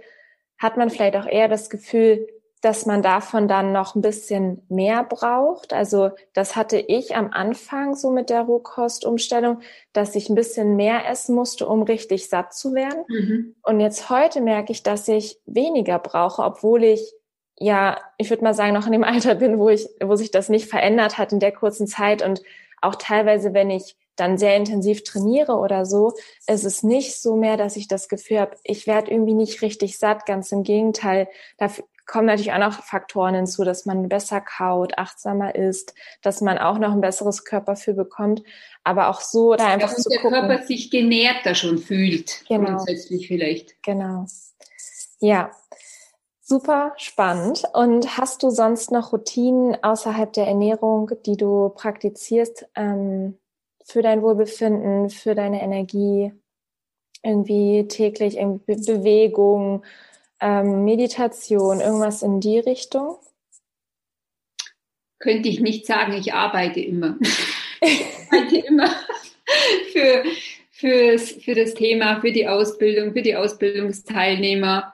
hat man vielleicht auch eher das Gefühl, dass man davon dann noch ein bisschen mehr braucht. Also das hatte ich am Anfang so mit der Rohkostumstellung, dass ich ein bisschen mehr essen musste, um richtig satt zu werden. Mhm. Und jetzt heute merke ich, dass ich weniger brauche, obwohl ich ja, ich würde mal sagen, noch in dem <laughs> Alter bin, wo ich, wo sich das nicht verändert hat in der kurzen Zeit und auch teilweise, wenn ich dann sehr intensiv trainiere oder so, ist es nicht so mehr, dass ich das Gefühl habe, ich werde irgendwie nicht richtig satt. Ganz im Gegenteil, da kommen natürlich auch noch Faktoren hinzu, dass man besser kaut, achtsamer isst, dass man auch noch ein besseres Körper für bekommt. Aber auch so da einfach ja, zu der gucken. Körper sich genährter schon fühlt, genau. grundsätzlich vielleicht. Genau. Ja, Super spannend. Und hast du sonst noch Routinen außerhalb der Ernährung, die du praktizierst, ähm, für dein Wohlbefinden, für deine Energie, irgendwie täglich irgendwie Bewegung, ähm, Meditation, irgendwas in die Richtung? Könnte ich nicht sagen, ich arbeite immer. <laughs> ich arbeite immer für, fürs, für das Thema, für die Ausbildung, für die Ausbildungsteilnehmer.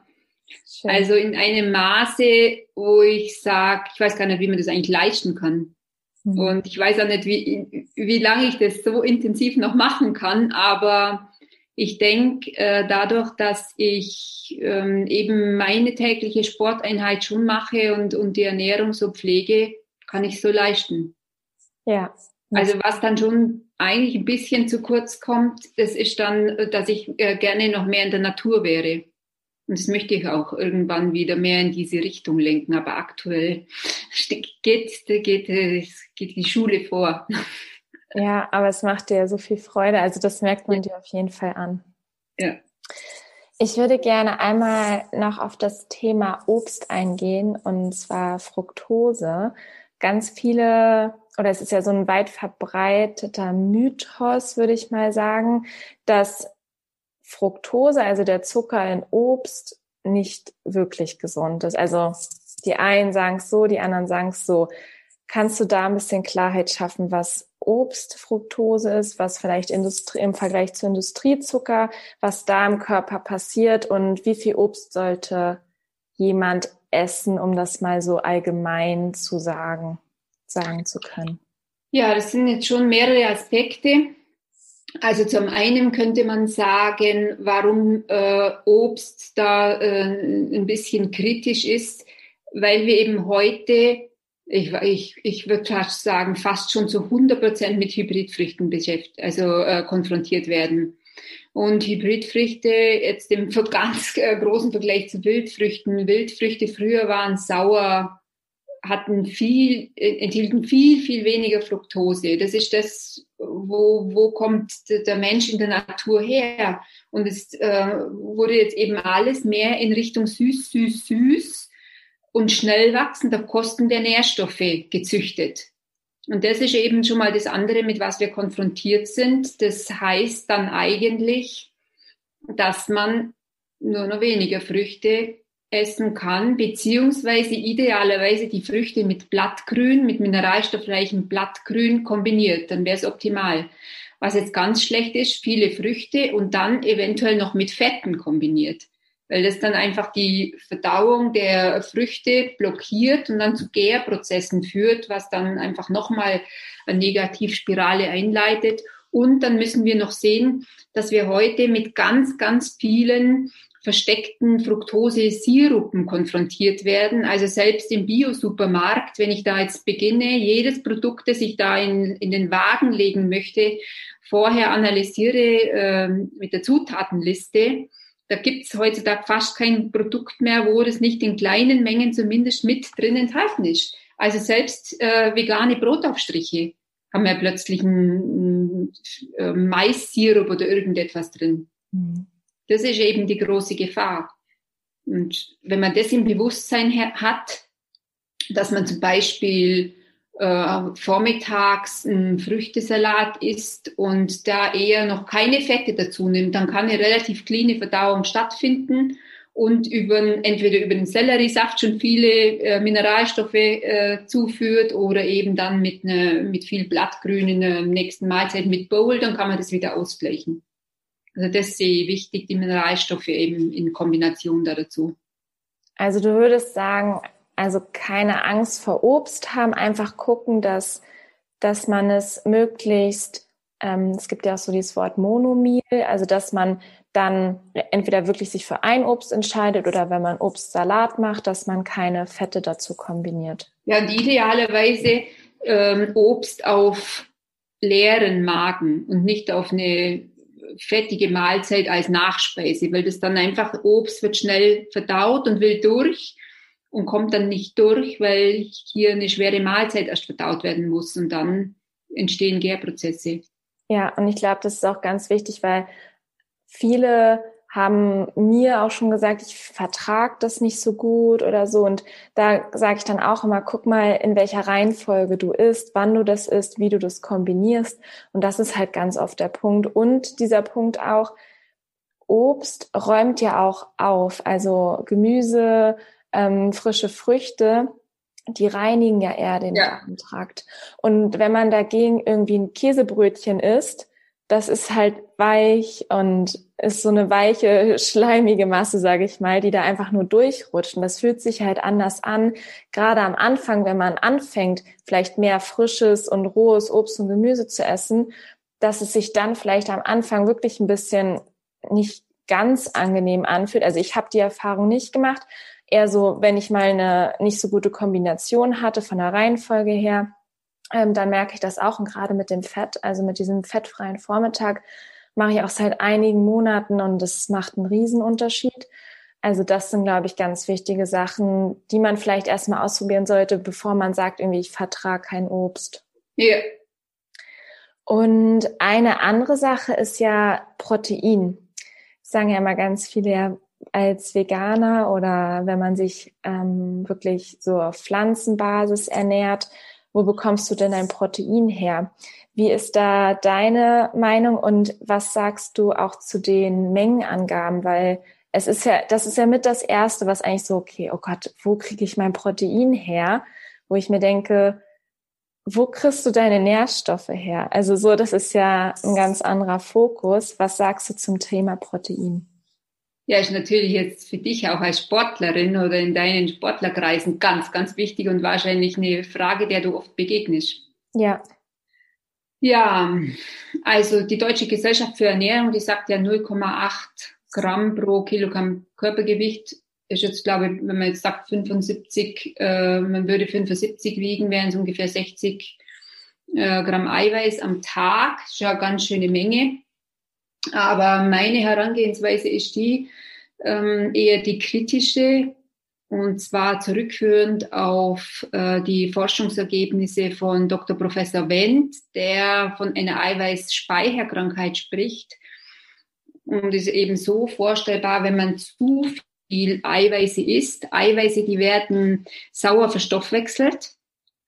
Schön. Also in einem Maße, wo ich sage, ich weiß gar nicht, wie man das eigentlich leisten kann. Mhm. Und ich weiß auch nicht, wie, wie lange ich das so intensiv noch machen kann, aber ich denke, äh, dadurch, dass ich ähm, eben meine tägliche Sporteinheit schon mache und, und die Ernährung so pflege, kann ich so leisten. Ja. Also was dann schon eigentlich ein bisschen zu kurz kommt, das ist dann, dass ich äh, gerne noch mehr in der Natur wäre. Und das möchte ich auch irgendwann wieder mehr in diese Richtung lenken. Aber aktuell geht, geht, geht, die Schule vor. Ja, aber es macht dir so viel Freude. Also das merkt man dir auf jeden Fall an. Ja. Ich würde gerne einmal noch auf das Thema Obst eingehen und zwar Fructose. Ganz viele, oder es ist ja so ein weit verbreiteter Mythos, würde ich mal sagen, dass Fructose, also der Zucker in Obst, nicht wirklich gesund ist. Also die einen sagen es so, die anderen sagen es so. Kannst du da ein bisschen Klarheit schaffen, was Obst Fructose ist, was vielleicht Industrie, im Vergleich zu Industriezucker, was da im Körper passiert und wie viel Obst sollte jemand essen, um das mal so allgemein zu sagen, sagen zu können? Ja, das sind jetzt schon mehrere Aspekte. Also zum einen könnte man sagen, warum äh, Obst da äh, ein bisschen kritisch ist, weil wir eben heute, ich, ich, ich würde fast sagen, fast schon zu 100 Prozent mit Hybridfrüchten beschäftigt, also äh, konfrontiert werden. Und Hybridfrüchte, jetzt im <laughs> ganz äh, großen Vergleich zu Wildfrüchten, Wildfrüchte früher waren sauer, hatten viel, äh, enthielten viel, viel weniger Fructose. Das ist das, wo, wo kommt der Mensch in der Natur her? Und es äh, wurde jetzt eben alles mehr in Richtung süß, süß, süß und schnell wachsend auf Kosten der Nährstoffe gezüchtet. Und das ist eben schon mal das andere, mit was wir konfrontiert sind. Das heißt dann eigentlich, dass man nur noch weniger Früchte essen kann, beziehungsweise idealerweise die Früchte mit Blattgrün, mit mineralstoffreichem Blattgrün kombiniert, dann wäre es optimal. Was jetzt ganz schlecht ist, viele Früchte und dann eventuell noch mit Fetten kombiniert, weil das dann einfach die Verdauung der Früchte blockiert und dann zu Gärprozessen führt, was dann einfach nochmal eine Negativspirale einleitet. Und dann müssen wir noch sehen, dass wir heute mit ganz, ganz vielen versteckten Fructose-Sirupen konfrontiert werden. Also selbst im Bio-Supermarkt, wenn ich da jetzt beginne, jedes Produkt, das ich da in, in den Wagen legen möchte, vorher analysiere äh, mit der Zutatenliste, da gibt's heutzutage fast kein Produkt mehr, wo das nicht in kleinen Mengen zumindest mit drin enthalten ist. Also selbst äh, vegane Brotaufstriche haben ja plötzlich einen, einen Mais-Sirup oder irgendetwas drin. Mhm. Das ist eben die große Gefahr. Und wenn man das im Bewusstsein hat, dass man zum Beispiel äh, vormittags einen Früchtesalat isst und da eher noch keine Fette dazu nimmt, dann kann eine relativ cleane Verdauung stattfinden und über, entweder über den Selleriesaft schon viele äh, Mineralstoffe äh, zuführt oder eben dann mit, ne, mit viel Blattgrün in der nächsten Mahlzeit mit Bowl, dann kann man das wieder ausgleichen. Also das sehe ich wichtig, die Mineralstoffe eben in Kombination da dazu. Also du würdest sagen, also keine Angst vor Obst haben, einfach gucken, dass, dass man es möglichst, ähm, es gibt ja auch so dieses Wort Monomil, also dass man dann entweder wirklich sich für ein Obst entscheidet oder wenn man Obstsalat macht, dass man keine Fette dazu kombiniert. Ja, und idealerweise ähm, Obst auf leeren Magen und nicht auf eine fettige Mahlzeit als Nachspeise, weil das dann einfach Obst wird schnell verdaut und will durch und kommt dann nicht durch, weil hier eine schwere Mahlzeit erst verdaut werden muss und dann entstehen Gärprozesse. Ja, und ich glaube, das ist auch ganz wichtig, weil viele haben mir auch schon gesagt, ich vertrag das nicht so gut oder so. Und da sage ich dann auch immer, guck mal, in welcher Reihenfolge du isst, wann du das isst, wie du das kombinierst. Und das ist halt ganz oft der Punkt. Und dieser Punkt auch, Obst räumt ja auch auf. Also Gemüse, ähm, frische Früchte, die reinigen ja eher den ja. Darmtrakt. Und wenn man dagegen irgendwie ein Käsebrötchen isst, das ist halt weich und ist so eine weiche, <laughs> schleimige Masse, sage ich mal, die da einfach nur durchrutscht. Und das fühlt sich halt anders an. Gerade am Anfang, wenn man anfängt, vielleicht mehr frisches und rohes Obst und Gemüse zu essen, dass es sich dann vielleicht am Anfang wirklich ein bisschen nicht ganz angenehm anfühlt. Also ich habe die Erfahrung nicht gemacht. Eher so, wenn ich mal eine nicht so gute Kombination hatte von der Reihenfolge her, ähm, dann merke ich das auch. Und gerade mit dem Fett, also mit diesem fettfreien Vormittag, mache ich auch seit einigen Monaten und das macht einen Riesenunterschied. Also das sind, glaube ich, ganz wichtige Sachen, die man vielleicht erstmal ausprobieren sollte, bevor man sagt, irgendwie, ich vertrage kein Obst. Ja. Yeah. Und eine andere Sache ist ja Protein. Das sagen ja immer ganz viele, ja, als Veganer oder wenn man sich ähm, wirklich so auf Pflanzenbasis ernährt, wo bekommst du denn dein Protein her? Wie ist da deine Meinung und was sagst du auch zu den Mengenangaben? Weil es ist ja, das ist ja mit das Erste, was eigentlich so, okay, oh Gott, wo kriege ich mein Protein her? Wo ich mir denke, wo kriegst du deine Nährstoffe her? Also so, das ist ja ein ganz anderer Fokus. Was sagst du zum Thema Protein? Ja, ist natürlich jetzt für dich auch als Sportlerin oder in deinen Sportlerkreisen ganz, ganz wichtig und wahrscheinlich eine Frage, der du oft begegnest. Ja. Ja, also die Deutsche Gesellschaft für Ernährung, die sagt ja 0,8 Gramm pro Kilogramm Körpergewicht. Ist jetzt, glaube ich, wenn man jetzt sagt 75, äh, man würde 75 wiegen, wären es ungefähr 60 äh, Gramm Eiweiß am Tag. Ist ja eine ganz schöne Menge. Aber meine Herangehensweise ist die, ähm, eher die kritische, und zwar zurückführend auf äh, die Forschungsergebnisse von Dr. Professor Wendt, der von einer Eiweißspeicherkrankheit spricht. Und ist eben so vorstellbar, wenn man zu viel Eiweiße isst. Eiweiße, die werden sauer verstoffwechselt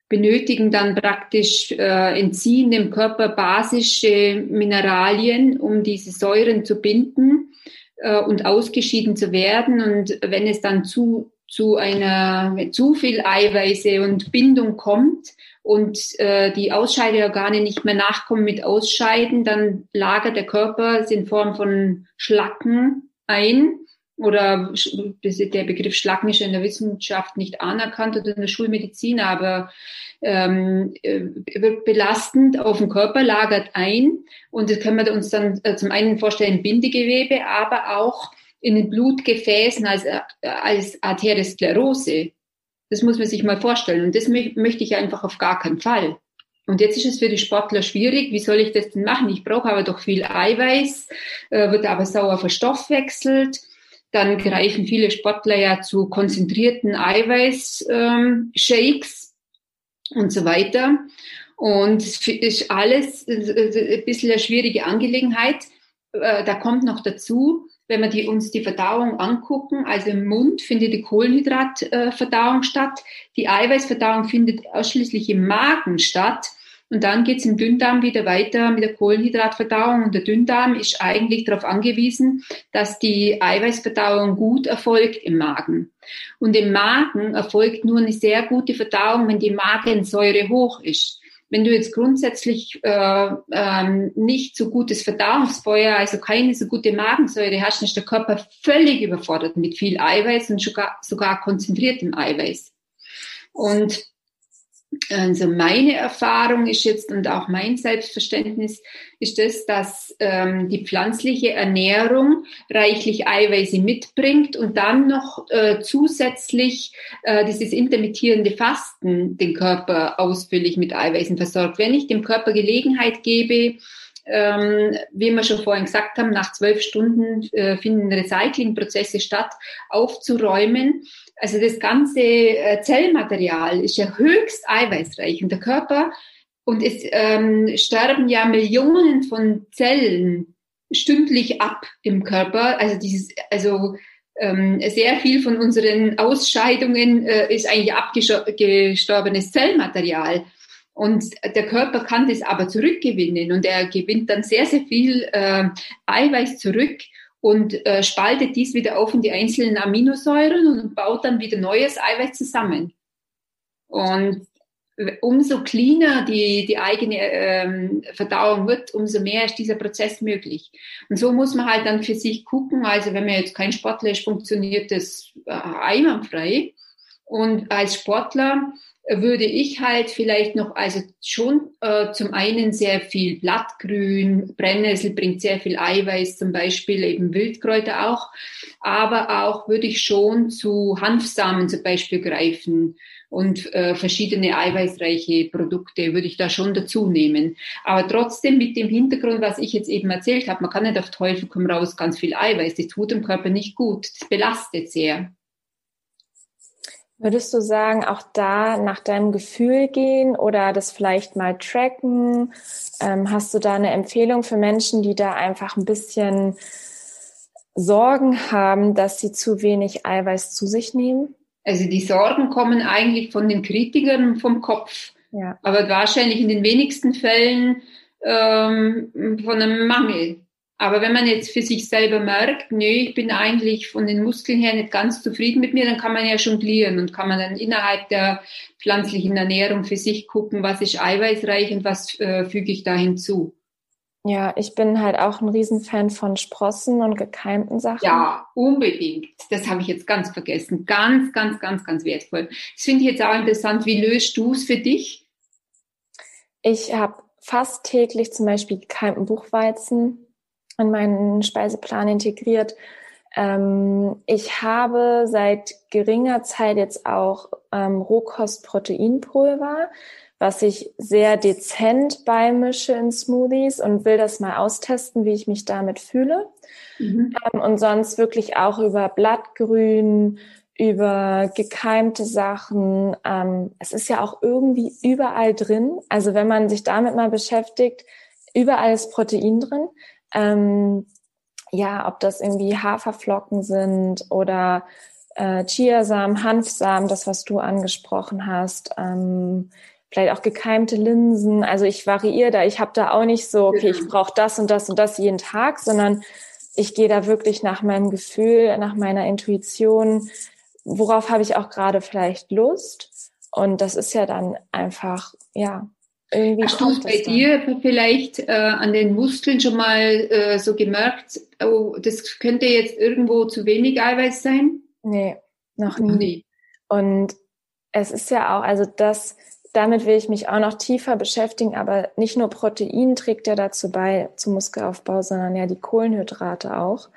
benötigen dann praktisch, äh, entziehen dem Körper basische Mineralien, um diese Säuren zu binden. äh, und ausgeschieden zu werden. Und wenn es dann zu, zu einer, zu viel Eiweiße und Bindung kommt, und äh, die Ausscheideorgane nicht mehr nachkommen mit Ausscheiden, dann lagert der Körper in Form von Schlacken ein. Oder der Begriff Schlacken ist in der Wissenschaft nicht anerkannt oder in der Schulmedizin, aber ähm, äh, wird belastend auf den Körper, lagert ein. Und das können wir uns dann äh, zum einen vorstellen, Bindegewebe, aber auch in den Blutgefäßen als, äh, als Arteriosklerose. Das muss man sich mal vorstellen. Und das möchte ich einfach auf gar keinen Fall. Und jetzt ist es für die Sportler schwierig. Wie soll ich das denn machen? Ich brauche aber doch viel Eiweiß, äh, wird aber sauer verstoffwechselt. Dann greifen viele Sportler ja zu konzentrierten Eiweiß-Shakes ähm, und so weiter. Und es ist alles ein bisschen eine schwierige Angelegenheit. Äh, da kommt noch dazu, wenn wir die, uns die Verdauung angucken, also im Mund findet die Kohlenhydratverdauung statt, die Eiweißverdauung findet ausschließlich im Magen statt. Und dann geht's im Dünndarm wieder weiter mit der Kohlenhydratverdauung. Und der Dünndarm ist eigentlich darauf angewiesen, dass die Eiweißverdauung gut erfolgt im Magen. Und im Magen erfolgt nur eine sehr gute Verdauung, wenn die Magensäure hoch ist. Wenn du jetzt grundsätzlich äh, ähm, nicht so gutes Verdauungsfeuer, also keine so gute Magensäure hast, dann ist der Körper völlig überfordert mit viel Eiweiß und sogar, sogar konzentriertem Eiweiß. Und also meine Erfahrung ist jetzt und auch mein Selbstverständnis ist das, dass ähm, die pflanzliche Ernährung reichlich Eiweiße mitbringt und dann noch äh, zusätzlich äh, dieses intermittierende Fasten den Körper ausführlich mit Eiweißen versorgt. Wenn ich dem Körper Gelegenheit gebe, ähm, wie wir schon vorhin gesagt haben, nach zwölf Stunden äh, finden Recyclingprozesse statt, aufzuräumen. Also das ganze äh, Zellmaterial ist ja höchst eiweißreich und der Körper und es ähm, sterben ja Millionen von Zellen stündlich ab im Körper. Also dieses, also ähm, sehr viel von unseren Ausscheidungen äh, ist eigentlich abgestorbenes Zellmaterial. Und der Körper kann das aber zurückgewinnen und er gewinnt dann sehr, sehr viel äh, Eiweiß zurück und äh, spaltet dies wieder auf in die einzelnen Aminosäuren und baut dann wieder neues Eiweiß zusammen. Und umso cleaner die, die eigene ähm, Verdauung wird, umso mehr ist dieser Prozess möglich. Und so muss man halt dann für sich gucken. Also wenn man jetzt kein Sportler ist, funktioniert das äh, einwandfrei. Und als Sportler würde ich halt vielleicht noch, also schon äh, zum einen sehr viel Blattgrün, Brennnessel bringt sehr viel Eiweiß, zum Beispiel eben Wildkräuter auch, aber auch würde ich schon zu Hanfsamen zum Beispiel greifen und äh, verschiedene eiweißreiche Produkte würde ich da schon dazu nehmen. Aber trotzdem mit dem Hintergrund, was ich jetzt eben erzählt habe, man kann nicht auf Teufel komm raus ganz viel Eiweiß, das tut dem Körper nicht gut, das belastet sehr. Würdest du sagen, auch da nach deinem Gefühl gehen oder das vielleicht mal tracken? Ähm, hast du da eine Empfehlung für Menschen, die da einfach ein bisschen Sorgen haben, dass sie zu wenig Eiweiß zu sich nehmen? Also die Sorgen kommen eigentlich von den Kritikern vom Kopf, ja. aber wahrscheinlich in den wenigsten Fällen ähm, von einem Mangel. Aber wenn man jetzt für sich selber merkt, nö, ich bin eigentlich von den Muskeln her nicht ganz zufrieden mit mir, dann kann man ja jonglieren und kann man dann innerhalb der pflanzlichen Ernährung für sich gucken, was ist eiweißreich und was äh, füge ich da hinzu. Ja, ich bin halt auch ein Riesenfan von Sprossen und gekeimten Sachen. Ja, unbedingt. Das habe ich jetzt ganz vergessen. Ganz, ganz, ganz, ganz wertvoll. Das finde ich jetzt auch interessant. Wie löst du es für dich? Ich habe fast täglich zum Beispiel gekeimten Buchweizen in meinen Speiseplan integriert. Ähm, ich habe seit geringer Zeit jetzt auch ähm, Rohkostproteinpulver, was ich sehr dezent beimische in Smoothies und will das mal austesten, wie ich mich damit fühle. Mhm. Ähm, und sonst wirklich auch über Blattgrün, über gekeimte Sachen. Ähm, es ist ja auch irgendwie überall drin. Also wenn man sich damit mal beschäftigt, überall ist Protein drin. Ähm, ja, ob das irgendwie Haferflocken sind oder äh, Chiasamen, Hanfsamen, das, was du angesprochen hast, ähm, vielleicht auch gekeimte Linsen. Also ich variiere da, ich habe da auch nicht so, okay, ich brauche das und das und das jeden Tag, sondern ich gehe da wirklich nach meinem Gefühl, nach meiner Intuition, worauf habe ich auch gerade vielleicht Lust. Und das ist ja dann einfach, ja, irgendwie. Hast du es bei dann. dir vielleicht äh, an den Muskeln schon mal äh, so gemerkt, oh, das könnte jetzt irgendwo zu wenig Eiweiß sein? Nee, noch nie. nie. Und es ist ja auch, also das, damit will ich mich auch noch tiefer beschäftigen, aber nicht nur Protein trägt ja dazu bei zum Muskelaufbau, sondern ja die Kohlenhydrate auch.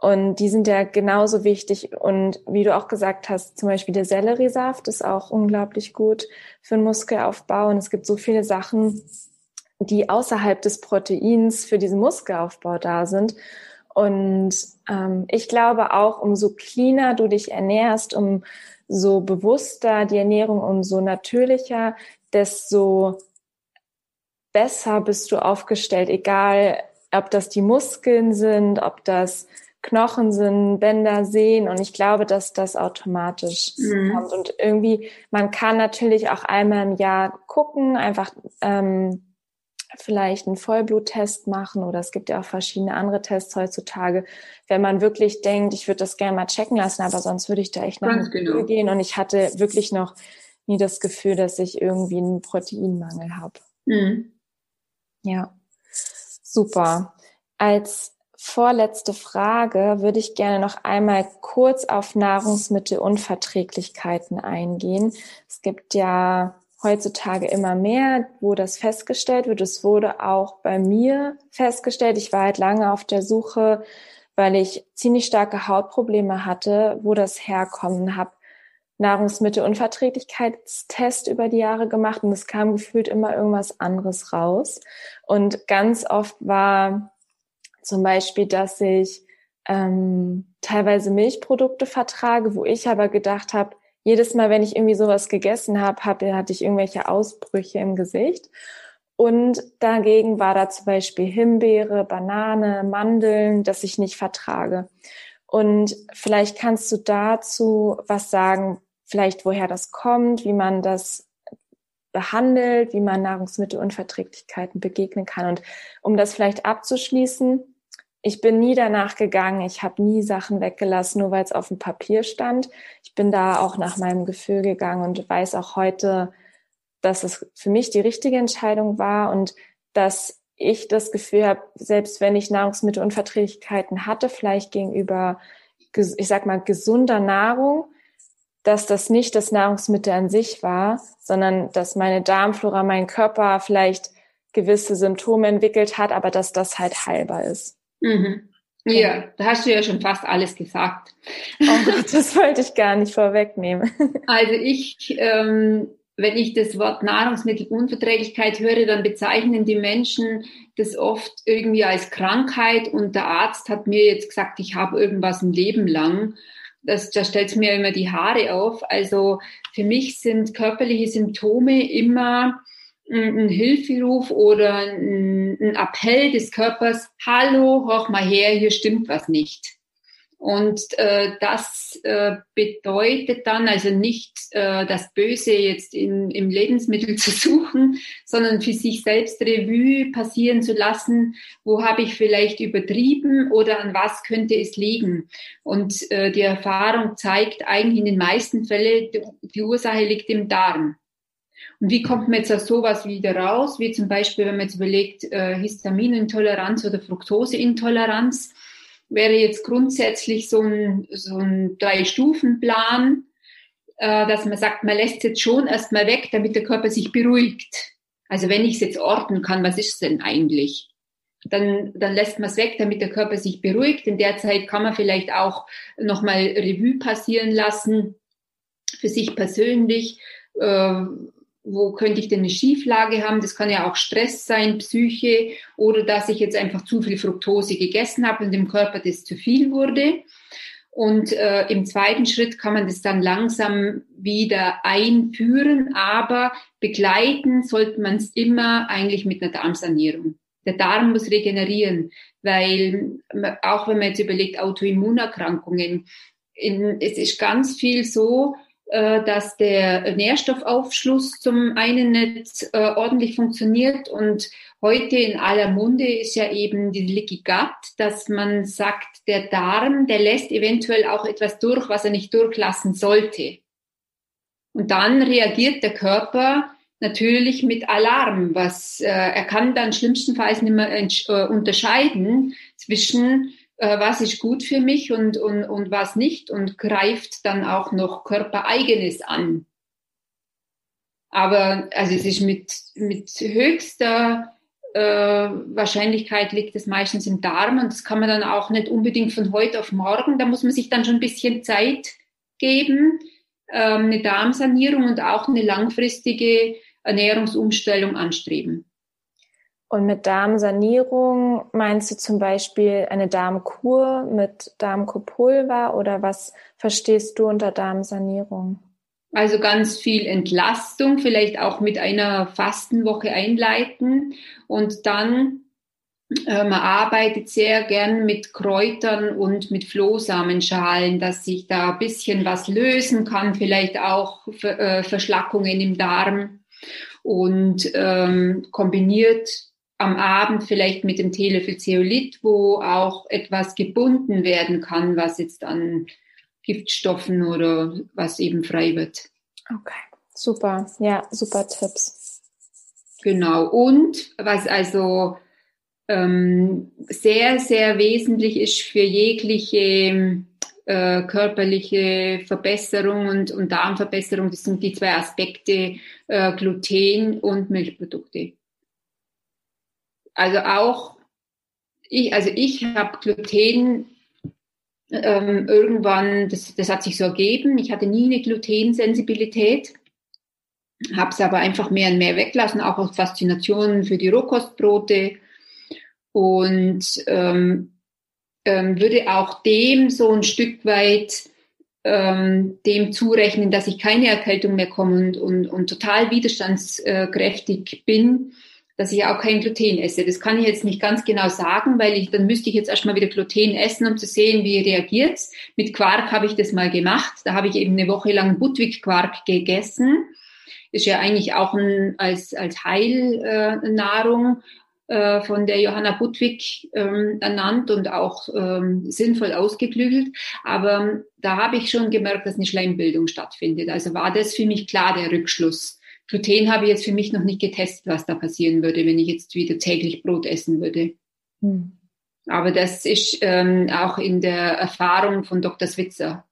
Und die sind ja genauso wichtig. Und wie du auch gesagt hast, zum Beispiel der Selleriesaft ist auch unglaublich gut für den Muskelaufbau. Und es gibt so viele Sachen, die außerhalb des Proteins für diesen Muskelaufbau da sind. Und ähm, ich glaube auch, umso cleaner du dich ernährst, um so bewusster die Ernährung, umso natürlicher, desto besser bist du aufgestellt, egal ob das die Muskeln sind, ob das Knochen sind, Bänder, Sehen und ich glaube, dass das automatisch mhm. kommt. Und irgendwie, man kann natürlich auch einmal im Jahr gucken, einfach ähm, vielleicht einen Vollbluttest machen oder es gibt ja auch verschiedene andere Tests heutzutage, wenn man wirklich denkt, ich würde das gerne mal checken lassen, aber sonst würde ich da echt nach genau. gehen und ich hatte wirklich noch nie das Gefühl, dass ich irgendwie einen Proteinmangel habe. Mhm. Ja, super. Als vorletzte Frage würde ich gerne noch einmal kurz auf Nahrungsmittelunverträglichkeiten eingehen. Es gibt ja heutzutage immer mehr, wo das festgestellt wird. Es wurde auch bei mir festgestellt. Ich war halt lange auf der Suche, weil ich ziemlich starke Hautprobleme hatte, wo das herkommt. Habe Nahrungsmittelunverträglichkeitstest über die Jahre gemacht und es kam gefühlt immer irgendwas anderes raus. Und ganz oft war zum Beispiel, dass ich ähm, teilweise Milchprodukte vertrage, wo ich aber gedacht habe, jedes Mal, wenn ich irgendwie sowas gegessen habe, hab, hatte ich irgendwelche Ausbrüche im Gesicht. Und dagegen war da zum Beispiel Himbeere, Banane, Mandeln, das ich nicht vertrage. Und vielleicht kannst du dazu was sagen, vielleicht woher das kommt, wie man das behandelt, wie man Nahrungsmittelunverträglichkeiten begegnen kann. Und um das vielleicht abzuschließen, ich bin nie danach gegangen, ich habe nie Sachen weggelassen, nur weil es auf dem Papier stand. Ich bin da auch nach meinem Gefühl gegangen und weiß auch heute, dass es für mich die richtige Entscheidung war und dass ich das Gefühl habe, selbst wenn ich Nahrungsmittelunverträglichkeiten hatte, vielleicht gegenüber, ich sag mal, gesunder Nahrung, dass das nicht das Nahrungsmittel an sich war, sondern dass meine Darmflora, mein Körper vielleicht gewisse Symptome entwickelt hat, aber dass das halt heilbar ist. Mhm. Ja, da hast du ja schon fast alles gesagt. Oh Gott, das <laughs> wollte ich gar nicht vorwegnehmen. <laughs> Also ich, ähm, wenn ich das Wort Nahrungsmittelunverträglichkeit höre, dann bezeichnen die Menschen das oft irgendwie als Krankheit und der Arzt hat mir jetzt gesagt, ich habe irgendwas ein Leben lang. Das, da stellt mir immer die Haare auf. Also für mich sind körperliche Symptome immer ein Hilferuf oder ein, Appell des Körpers, hallo, hoch mal her, hier stimmt was nicht. Und äh, das äh, bedeutet dann also nicht äh, das Böse jetzt in, im Lebensmittel <laughs> zu suchen, sondern für sich selbst Revue passieren zu lassen, wo habe ich vielleicht übertrieben oder an was könnte es liegen. Und äh, die Erfahrung zeigt eigentlich in den meisten Fällen, die Ursache liegt im Darm. Und wie kommt man jetzt aus sowas wieder raus? Wie zum Beispiel, wenn man jetzt überlegt, äh, Histaminintoleranz oder Fructoseintoleranz, wäre jetzt grundsätzlich so ein, so ein Drei-Stufen-Plan, äh, dass man sagt, man lässt es jetzt schon erstmal weg, damit der Körper sich beruhigt. Also wenn ich es jetzt orten kann, was ist es denn eigentlich? Dann, dann lässt man es weg, damit der Körper sich beruhigt. In der Zeit kann man vielleicht auch nochmal Revue passieren lassen für sich persönlich. Äh, wo könnte ich denn eine Schieflage haben? Das kann ja auch Stress sein, Psyche oder dass ich jetzt einfach zu viel Fructose gegessen habe und dem Körper das zu viel wurde. Und äh, im zweiten Schritt kann man das dann langsam wieder einführen, aber begleiten sollte man es immer eigentlich mit einer Darmsanierung. Der Darm muss regenerieren, weil auch wenn man jetzt überlegt, Autoimmunerkrankungen, in, es ist ganz viel so, dass der Nährstoffaufschluss zum einen nicht äh, ordentlich funktioniert und heute in aller Munde ist ja eben die Leaky Gut, dass man sagt, der Darm, der lässt eventuell auch etwas durch, was er nicht durchlassen sollte. Und dann reagiert der Körper natürlich mit Alarm, was äh, er kann dann schlimmstenfalls nicht mehr äh, unterscheiden zwischen äh, was ist gut für mich und, und, und was nicht und greift dann auch noch körpereigenes an. Aber also es ist mit, mit höchster äh, Wahrscheinlichkeit liegt es meistens im Darm und das kann man dann auch nicht unbedingt von heute auf morgen. Da muss man sich dann schon ein bisschen Zeit geben, ähm, eine Darmsanierung und auch eine langfristige Ernährungsumstellung anstreben. Und mit Darmsanierung meinst du zum Beispiel eine Darmkur mit Darmkurpulver oder was verstehst du unter Darmsanierung? Also ganz viel Entlastung, vielleicht auch mit einer Fastenwoche einleiten und dann äh, man arbeitet sehr gern mit Kräutern und mit Flohsamenschalen, dass sich da ein bisschen was lösen kann, vielleicht auch äh, Verschlackungen im Darm und ähm, kombiniert am Abend vielleicht mit dem Teelöffel Zeolit, wo auch etwas gebunden werden kann, was jetzt an Giftstoffen oder was eben frei wird. Okay, super. Ja, super Tipps. Genau. Und was also ähm, sehr, sehr wesentlich ist für jegliche äh, körperliche Verbesserung und, und Darmverbesserung, das sind die zwei Aspekte äh, Gluten und Milchprodukte. Also auch ich, also ich habe Gluten ähm, irgendwann, das, das hat sich so ergeben. Ich hatte nie eine Glutensensibilität, habe es aber einfach mehr und mehr weglassen, auch aus Faszination für die Rohkostbrote und ähm, ähm, würde auch dem so ein Stück weit ähm, dem zurechnen, dass ich keine Erkältung mehr komme und, und, und total widerstandskräftig bin dass ich auch kein Gluten esse. Das kann ich jetzt nicht ganz genau sagen, weil ich, dann müsste ich jetzt erstmal wieder Gluten essen, um zu sehen, wie reagiert Mit Quark habe ich das mal gemacht. Da habe ich eben eine Woche lang Budwig-Quark gegessen. Ist ja eigentlich auch ein, als, als Heilnahrung äh, von der Johanna Budwig ähm, ernannt und auch ähm, sinnvoll ausgeklügelt. Aber da habe ich schon gemerkt, dass eine Schleimbildung stattfindet. Also war das für mich klar der Rückschluss Gluten habe ich jetzt für mich noch nicht getestet, was da passieren würde, wenn ich jetzt wieder täglich Brot essen würde. Hm. Aber das ist ähm, auch in der Erfahrung von Dr. Switzer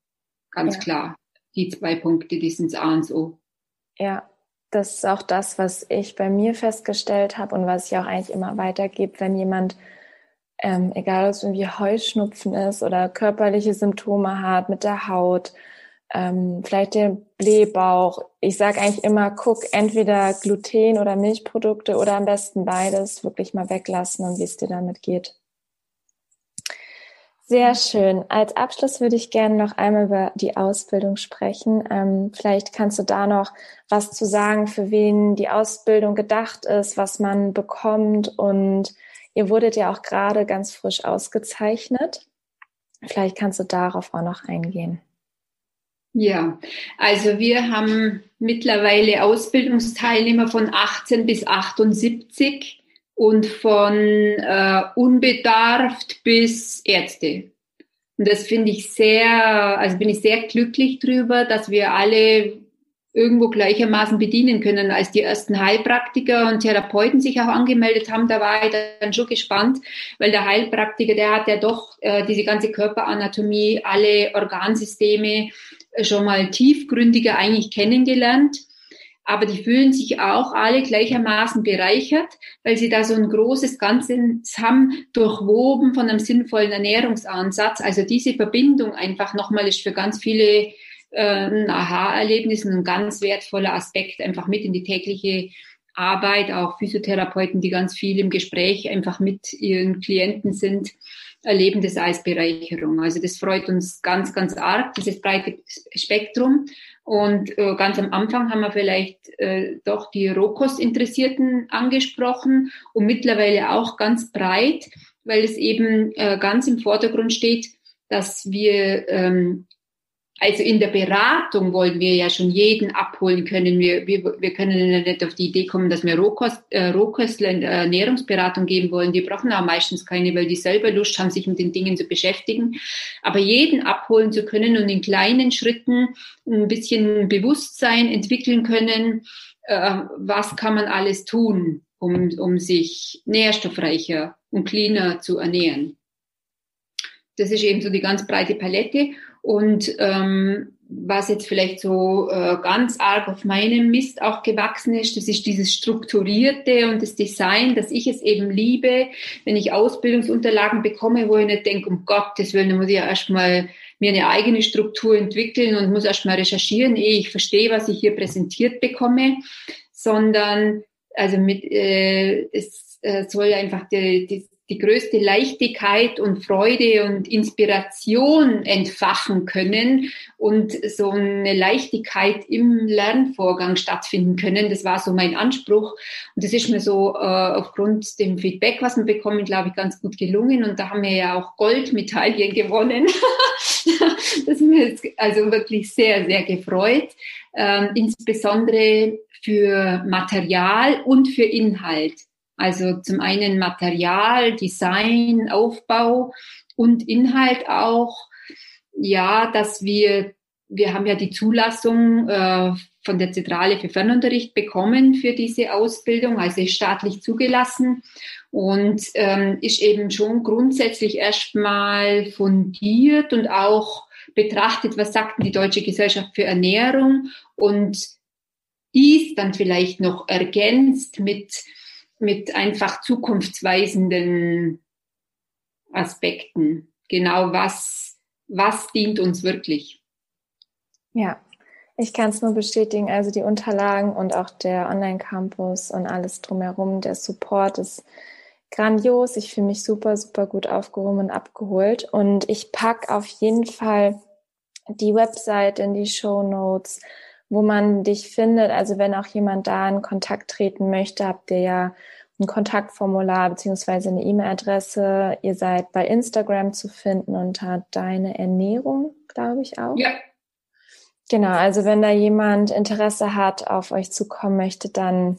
ganz ja. klar. Die zwei Punkte, die sind A und O. Ja, das ist auch das, was ich bei mir festgestellt habe und was ich auch eigentlich immer weitergebe, wenn jemand, ähm, egal ob es irgendwie Heuschnupfen ist oder körperliche Symptome hat mit der Haut, ähm, vielleicht den Blähbauch. Ich sage eigentlich immer, guck entweder Gluten oder Milchprodukte oder am besten beides wirklich mal weglassen und wie es dir damit geht. Sehr schön. Als Abschluss würde ich gerne noch einmal über die Ausbildung sprechen. Ähm, vielleicht kannst du da noch was zu sagen, für wen die Ausbildung gedacht ist, was man bekommt. Und ihr wurdet ja auch gerade ganz frisch ausgezeichnet. Vielleicht kannst du darauf auch noch eingehen. Ja, also wir haben mittlerweile Ausbildungsteilnehmer von 18 bis 78 und von äh, unbedarft bis Ärzte. Und das finde ich sehr, also bin ich sehr glücklich drüber, dass wir alle irgendwo gleichermaßen bedienen können. Als die ersten Heilpraktiker und Therapeuten sich auch angemeldet haben, da war ich dann schon gespannt, weil der Heilpraktiker, der hat ja doch äh, diese ganze Körperanatomie, alle Organsysteme schon mal tiefgründiger eigentlich kennengelernt. Aber die fühlen sich auch alle gleichermaßen bereichert, weil sie da so ein großes Ganzes haben, durchwoben von einem sinnvollen Ernährungsansatz. Also diese Verbindung einfach nochmal ist für ganz viele äh, ein Aha-Erlebnis und ein ganz wertvoller Aspekt einfach mit in die tägliche Arbeit, auch Physiotherapeuten, die ganz viel im Gespräch einfach mit ihren Klienten sind erleben das als Bereicherung. Also das freut uns ganz, ganz arg, dieses breite Spektrum. Und äh, ganz am Anfang haben wir vielleicht äh, doch die Rohkostinteressierten angesprochen und mittlerweile auch ganz breit, weil es eben äh, ganz im Vordergrund steht, dass wir ähm, also in der Beratung wollen wir ja schon jeden abholen können. Wir, wir, wir können ja nicht auf die Idee kommen, dass wir Rohkost, äh, Rohköstler äh, Ernährungsberatung geben wollen. Die brauchen auch meistens keine, weil die selber Lust haben, sich mit den Dingen zu beschäftigen. Aber jeden abholen zu können und in kleinen Schritten ein bisschen Bewusstsein entwickeln können, äh, was kann man alles tun, um, um sich nährstoffreicher und cleaner zu ernähren. Das ist eben so die ganz breite Palette. Und ähm, was jetzt vielleicht so äh, ganz arg auf meinem Mist auch gewachsen ist, das ist dieses Strukturierte und das Design, dass ich es eben liebe, wenn ich Ausbildungsunterlagen bekomme, wo ich nicht denke, um Gottes Willen, da muss ich ja erstmal mir eine eigene Struktur entwickeln und muss erstmal recherchieren, ehe ich verstehe, was ich hier präsentiert bekomme, sondern also mit äh, es äh, soll einfach die, die, die größte Leichtigkeit und Freude und Inspiration entfachen können und so eine Leichtigkeit im Lernvorgang stattfinden können. Das war so mein Anspruch. Und das ist mir so äh, aufgrund dem Feedback, was wir bekommen, glaube ich, ganz gut gelungen. Und da haben wir ja auch Goldmedaillen gewonnen. <laughs> das mir jetzt also wirklich sehr, sehr gefreut. Ähm, insbesondere für Material und für Inhalt. Also zum einen Material, Design, Aufbau und Inhalt auch. Ja, dass wir, wir haben ja die Zulassung äh, von der Zentrale für Fernunterricht bekommen für diese Ausbildung, also staatlich zugelassen und ähm, ist eben schon grundsätzlich erstmal fundiert und auch betrachtet, was sagt die Deutsche Gesellschaft für Ernährung und dies dann vielleicht noch ergänzt mit mit einfach zukunftsweisenden Aspekten. Genau was, was dient uns wirklich? Ja, ich kann es nur bestätigen. Also die Unterlagen und auch der Online-Campus und alles drumherum, der Support ist grandios. Ich fühle mich super, super gut aufgehoben und abgeholt. Und ich packe auf jeden Fall die Website in die Show Notes wo man dich findet. Also wenn auch jemand da in Kontakt treten möchte, habt ihr ja ein Kontaktformular beziehungsweise eine E-Mail-Adresse. Ihr seid bei Instagram zu finden unter deine Ernährung, glaube ich auch. Ja. Genau, also wenn da jemand Interesse hat, auf euch zu kommen möchte, dann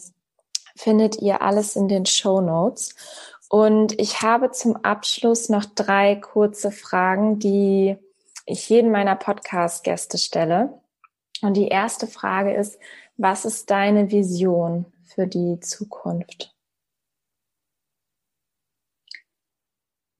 findet ihr alles in den Show Notes. Und ich habe zum Abschluss noch drei kurze Fragen, die ich jeden meiner Podcast-Gäste stelle. Und die erste Frage ist, was ist deine Vision für die Zukunft?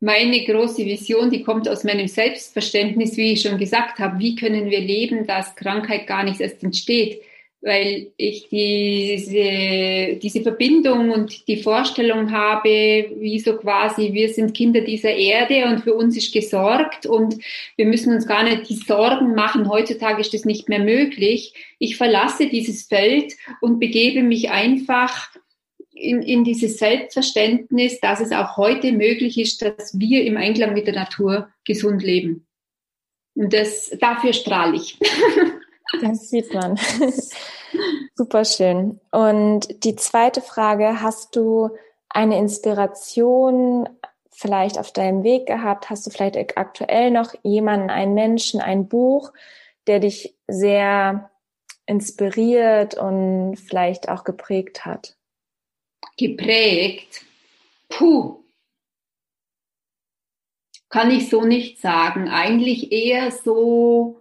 Meine große Vision, die kommt aus meinem Selbstverständnis, wie ich schon gesagt habe, wie können wir leben, dass Krankheit gar nicht erst entsteht weil ich diese, diese Verbindung und die Vorstellung habe, wie so quasi, wir sind Kinder dieser Erde und für uns ist gesorgt und wir müssen uns gar nicht die Sorgen machen. Heutzutage ist das nicht mehr möglich. Ich verlasse dieses Feld und begebe mich einfach in, in dieses Selbstverständnis, dass es auch heute möglich ist, dass wir im Einklang mit der Natur gesund leben. Und das, dafür strahle ich. <laughs> Das sieht man. <laughs> Super schön. Und die zweite Frage, hast du eine Inspiration vielleicht auf deinem Weg gehabt? Hast du vielleicht aktuell noch jemanden, einen Menschen, ein Buch, der dich sehr inspiriert und vielleicht auch geprägt hat? Geprägt? Puh. Kann ich so nicht sagen. Eigentlich eher so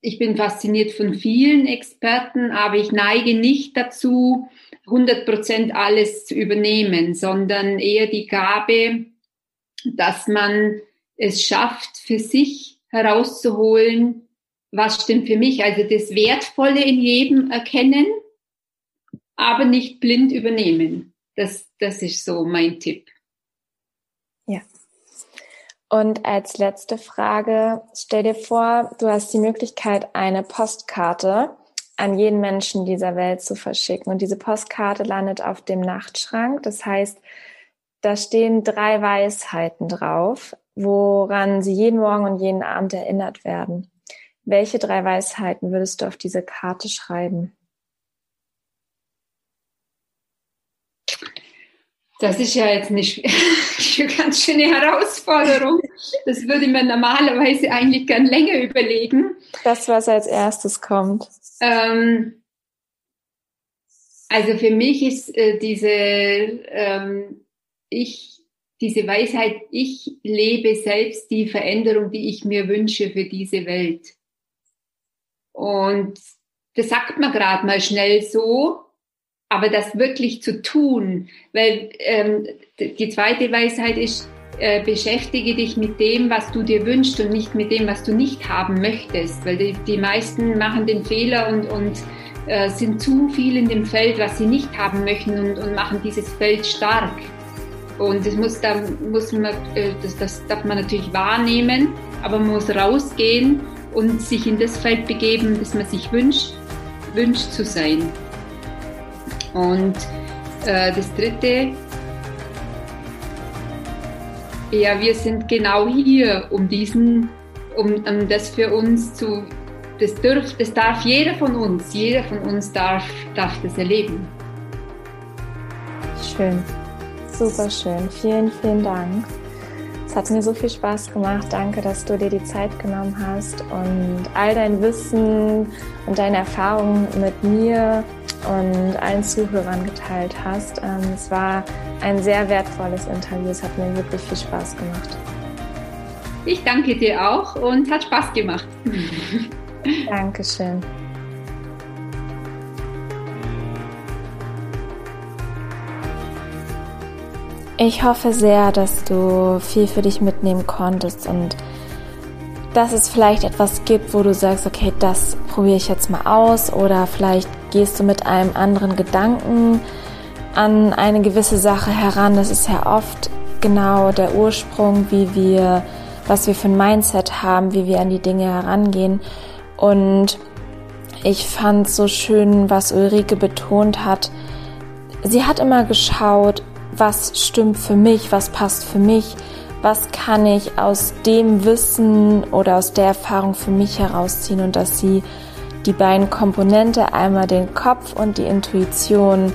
ich bin fasziniert von vielen Experten, aber ich neige nicht dazu, 100 Prozent alles zu übernehmen, sondern eher die Gabe, dass man es schafft, für sich herauszuholen, was stimmt für mich. Also das Wertvolle in jedem erkennen, aber nicht blind übernehmen. Das, das ist so mein Tipp. Und als letzte Frage, stell dir vor, du hast die Möglichkeit, eine Postkarte an jeden Menschen dieser Welt zu verschicken. Und diese Postkarte landet auf dem Nachtschrank. Das heißt, da stehen drei Weisheiten drauf, woran sie jeden Morgen und jeden Abend erinnert werden. Welche drei Weisheiten würdest du auf diese Karte schreiben? Das ist ja jetzt <laughs> nicht eine ganz schöne Herausforderung. Das würde man normalerweise eigentlich gern länger überlegen. Das, was als erstes kommt. Ähm, also für mich ist äh, diese, ähm, ich, diese Weisheit, ich lebe selbst die Veränderung, die ich mir wünsche für diese Welt. Und das sagt man gerade mal schnell so, aber das wirklich zu tun, weil ähm, die zweite Weisheit ist, äh, beschäftige dich mit dem, was du dir wünschst und nicht mit dem, was du nicht haben möchtest, weil die, die meisten machen den Fehler und, und äh, sind zu viel in dem Feld, was sie nicht haben möchten und, und machen dieses Feld stark. Und das muss, da muss man, äh, das, das darf man natürlich wahrnehmen, aber man muss rausgehen und sich in das Feld begeben, das man sich wünscht, wünscht zu sein. Und äh, das dritte, ja, wir sind genau hier, um diesen, um, um das für uns zu, das, dürf, das darf jeder von uns, jeder von uns darf, darf das erleben. Schön, super schön. Vielen, vielen Dank. Es hat mir so viel Spaß gemacht. Danke, dass du dir die Zeit genommen hast und all dein Wissen und deine Erfahrungen mit mir und allen Zuhörern geteilt hast. Ähm, es war ein sehr wertvolles Interview. Es hat mir wirklich viel Spaß gemacht. Ich danke dir auch und hat Spaß gemacht. Dankeschön. Ich hoffe sehr, dass du viel für dich mitnehmen konntest und dass es vielleicht etwas gibt, wo du sagst, okay, das probiere ich jetzt mal aus oder vielleicht gehst du mit einem anderen Gedanken an eine gewisse Sache heran. Das ist ja oft genau der Ursprung, wie wir, was wir für ein Mindset haben, wie wir an die Dinge herangehen. Und ich fand so schön, was Ulrike betont hat. Sie hat immer geschaut, was stimmt für mich, was passt für mich, was kann ich aus dem Wissen oder aus der Erfahrung für mich herausziehen und dass sie die beiden Komponente, einmal den Kopf und die Intuition,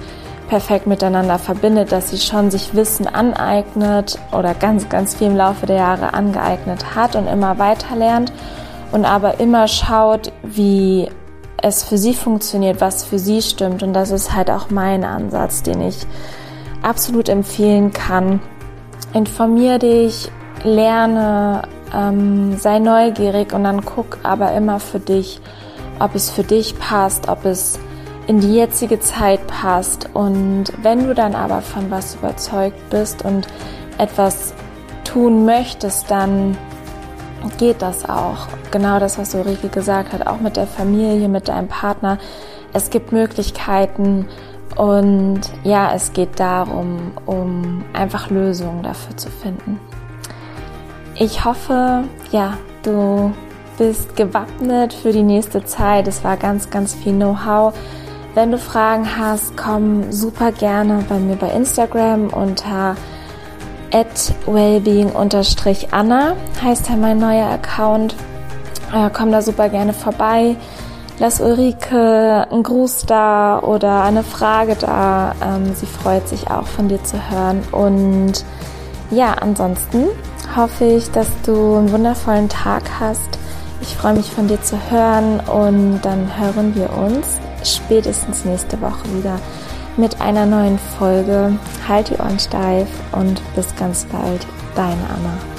perfekt miteinander verbindet, dass sie schon sich Wissen aneignet oder ganz, ganz viel im Laufe der Jahre angeeignet hat und immer weiter lernt und aber immer schaut, wie es für sie funktioniert, was für sie stimmt. Und das ist halt auch mein Ansatz, den ich absolut empfehlen kann. Informier dich, lerne, ähm, sei neugierig und dann guck aber immer für dich, ob es für dich passt, ob es in die jetzige Zeit passt. Und wenn du dann aber von was überzeugt bist und etwas tun möchtest, dann geht das auch. Genau das, was Ulrike gesagt hat, auch mit der Familie, mit deinem Partner. Es gibt Möglichkeiten, und ja, es geht darum, um einfach Lösungen dafür zu finden. Ich hoffe, ja, du bist gewappnet für die nächste Zeit. Es war ganz, ganz viel Know-how. Wenn du Fragen hast, komm super gerne bei mir bei Instagram unter wellbeing-anna heißt ja mein neuer Account. Äh, komm da super gerne vorbei lass Ulrike einen Gruß da oder eine Frage da. Ähm, sie freut sich auch von dir zu hören. Und ja, ansonsten hoffe ich, dass du einen wundervollen Tag hast. Ich freue mich von dir zu hören und dann hören wir uns spätestens nächste Woche wieder mit einer neuen Folge. Halt die Ohren steif und bis ganz bald. Deine Anna.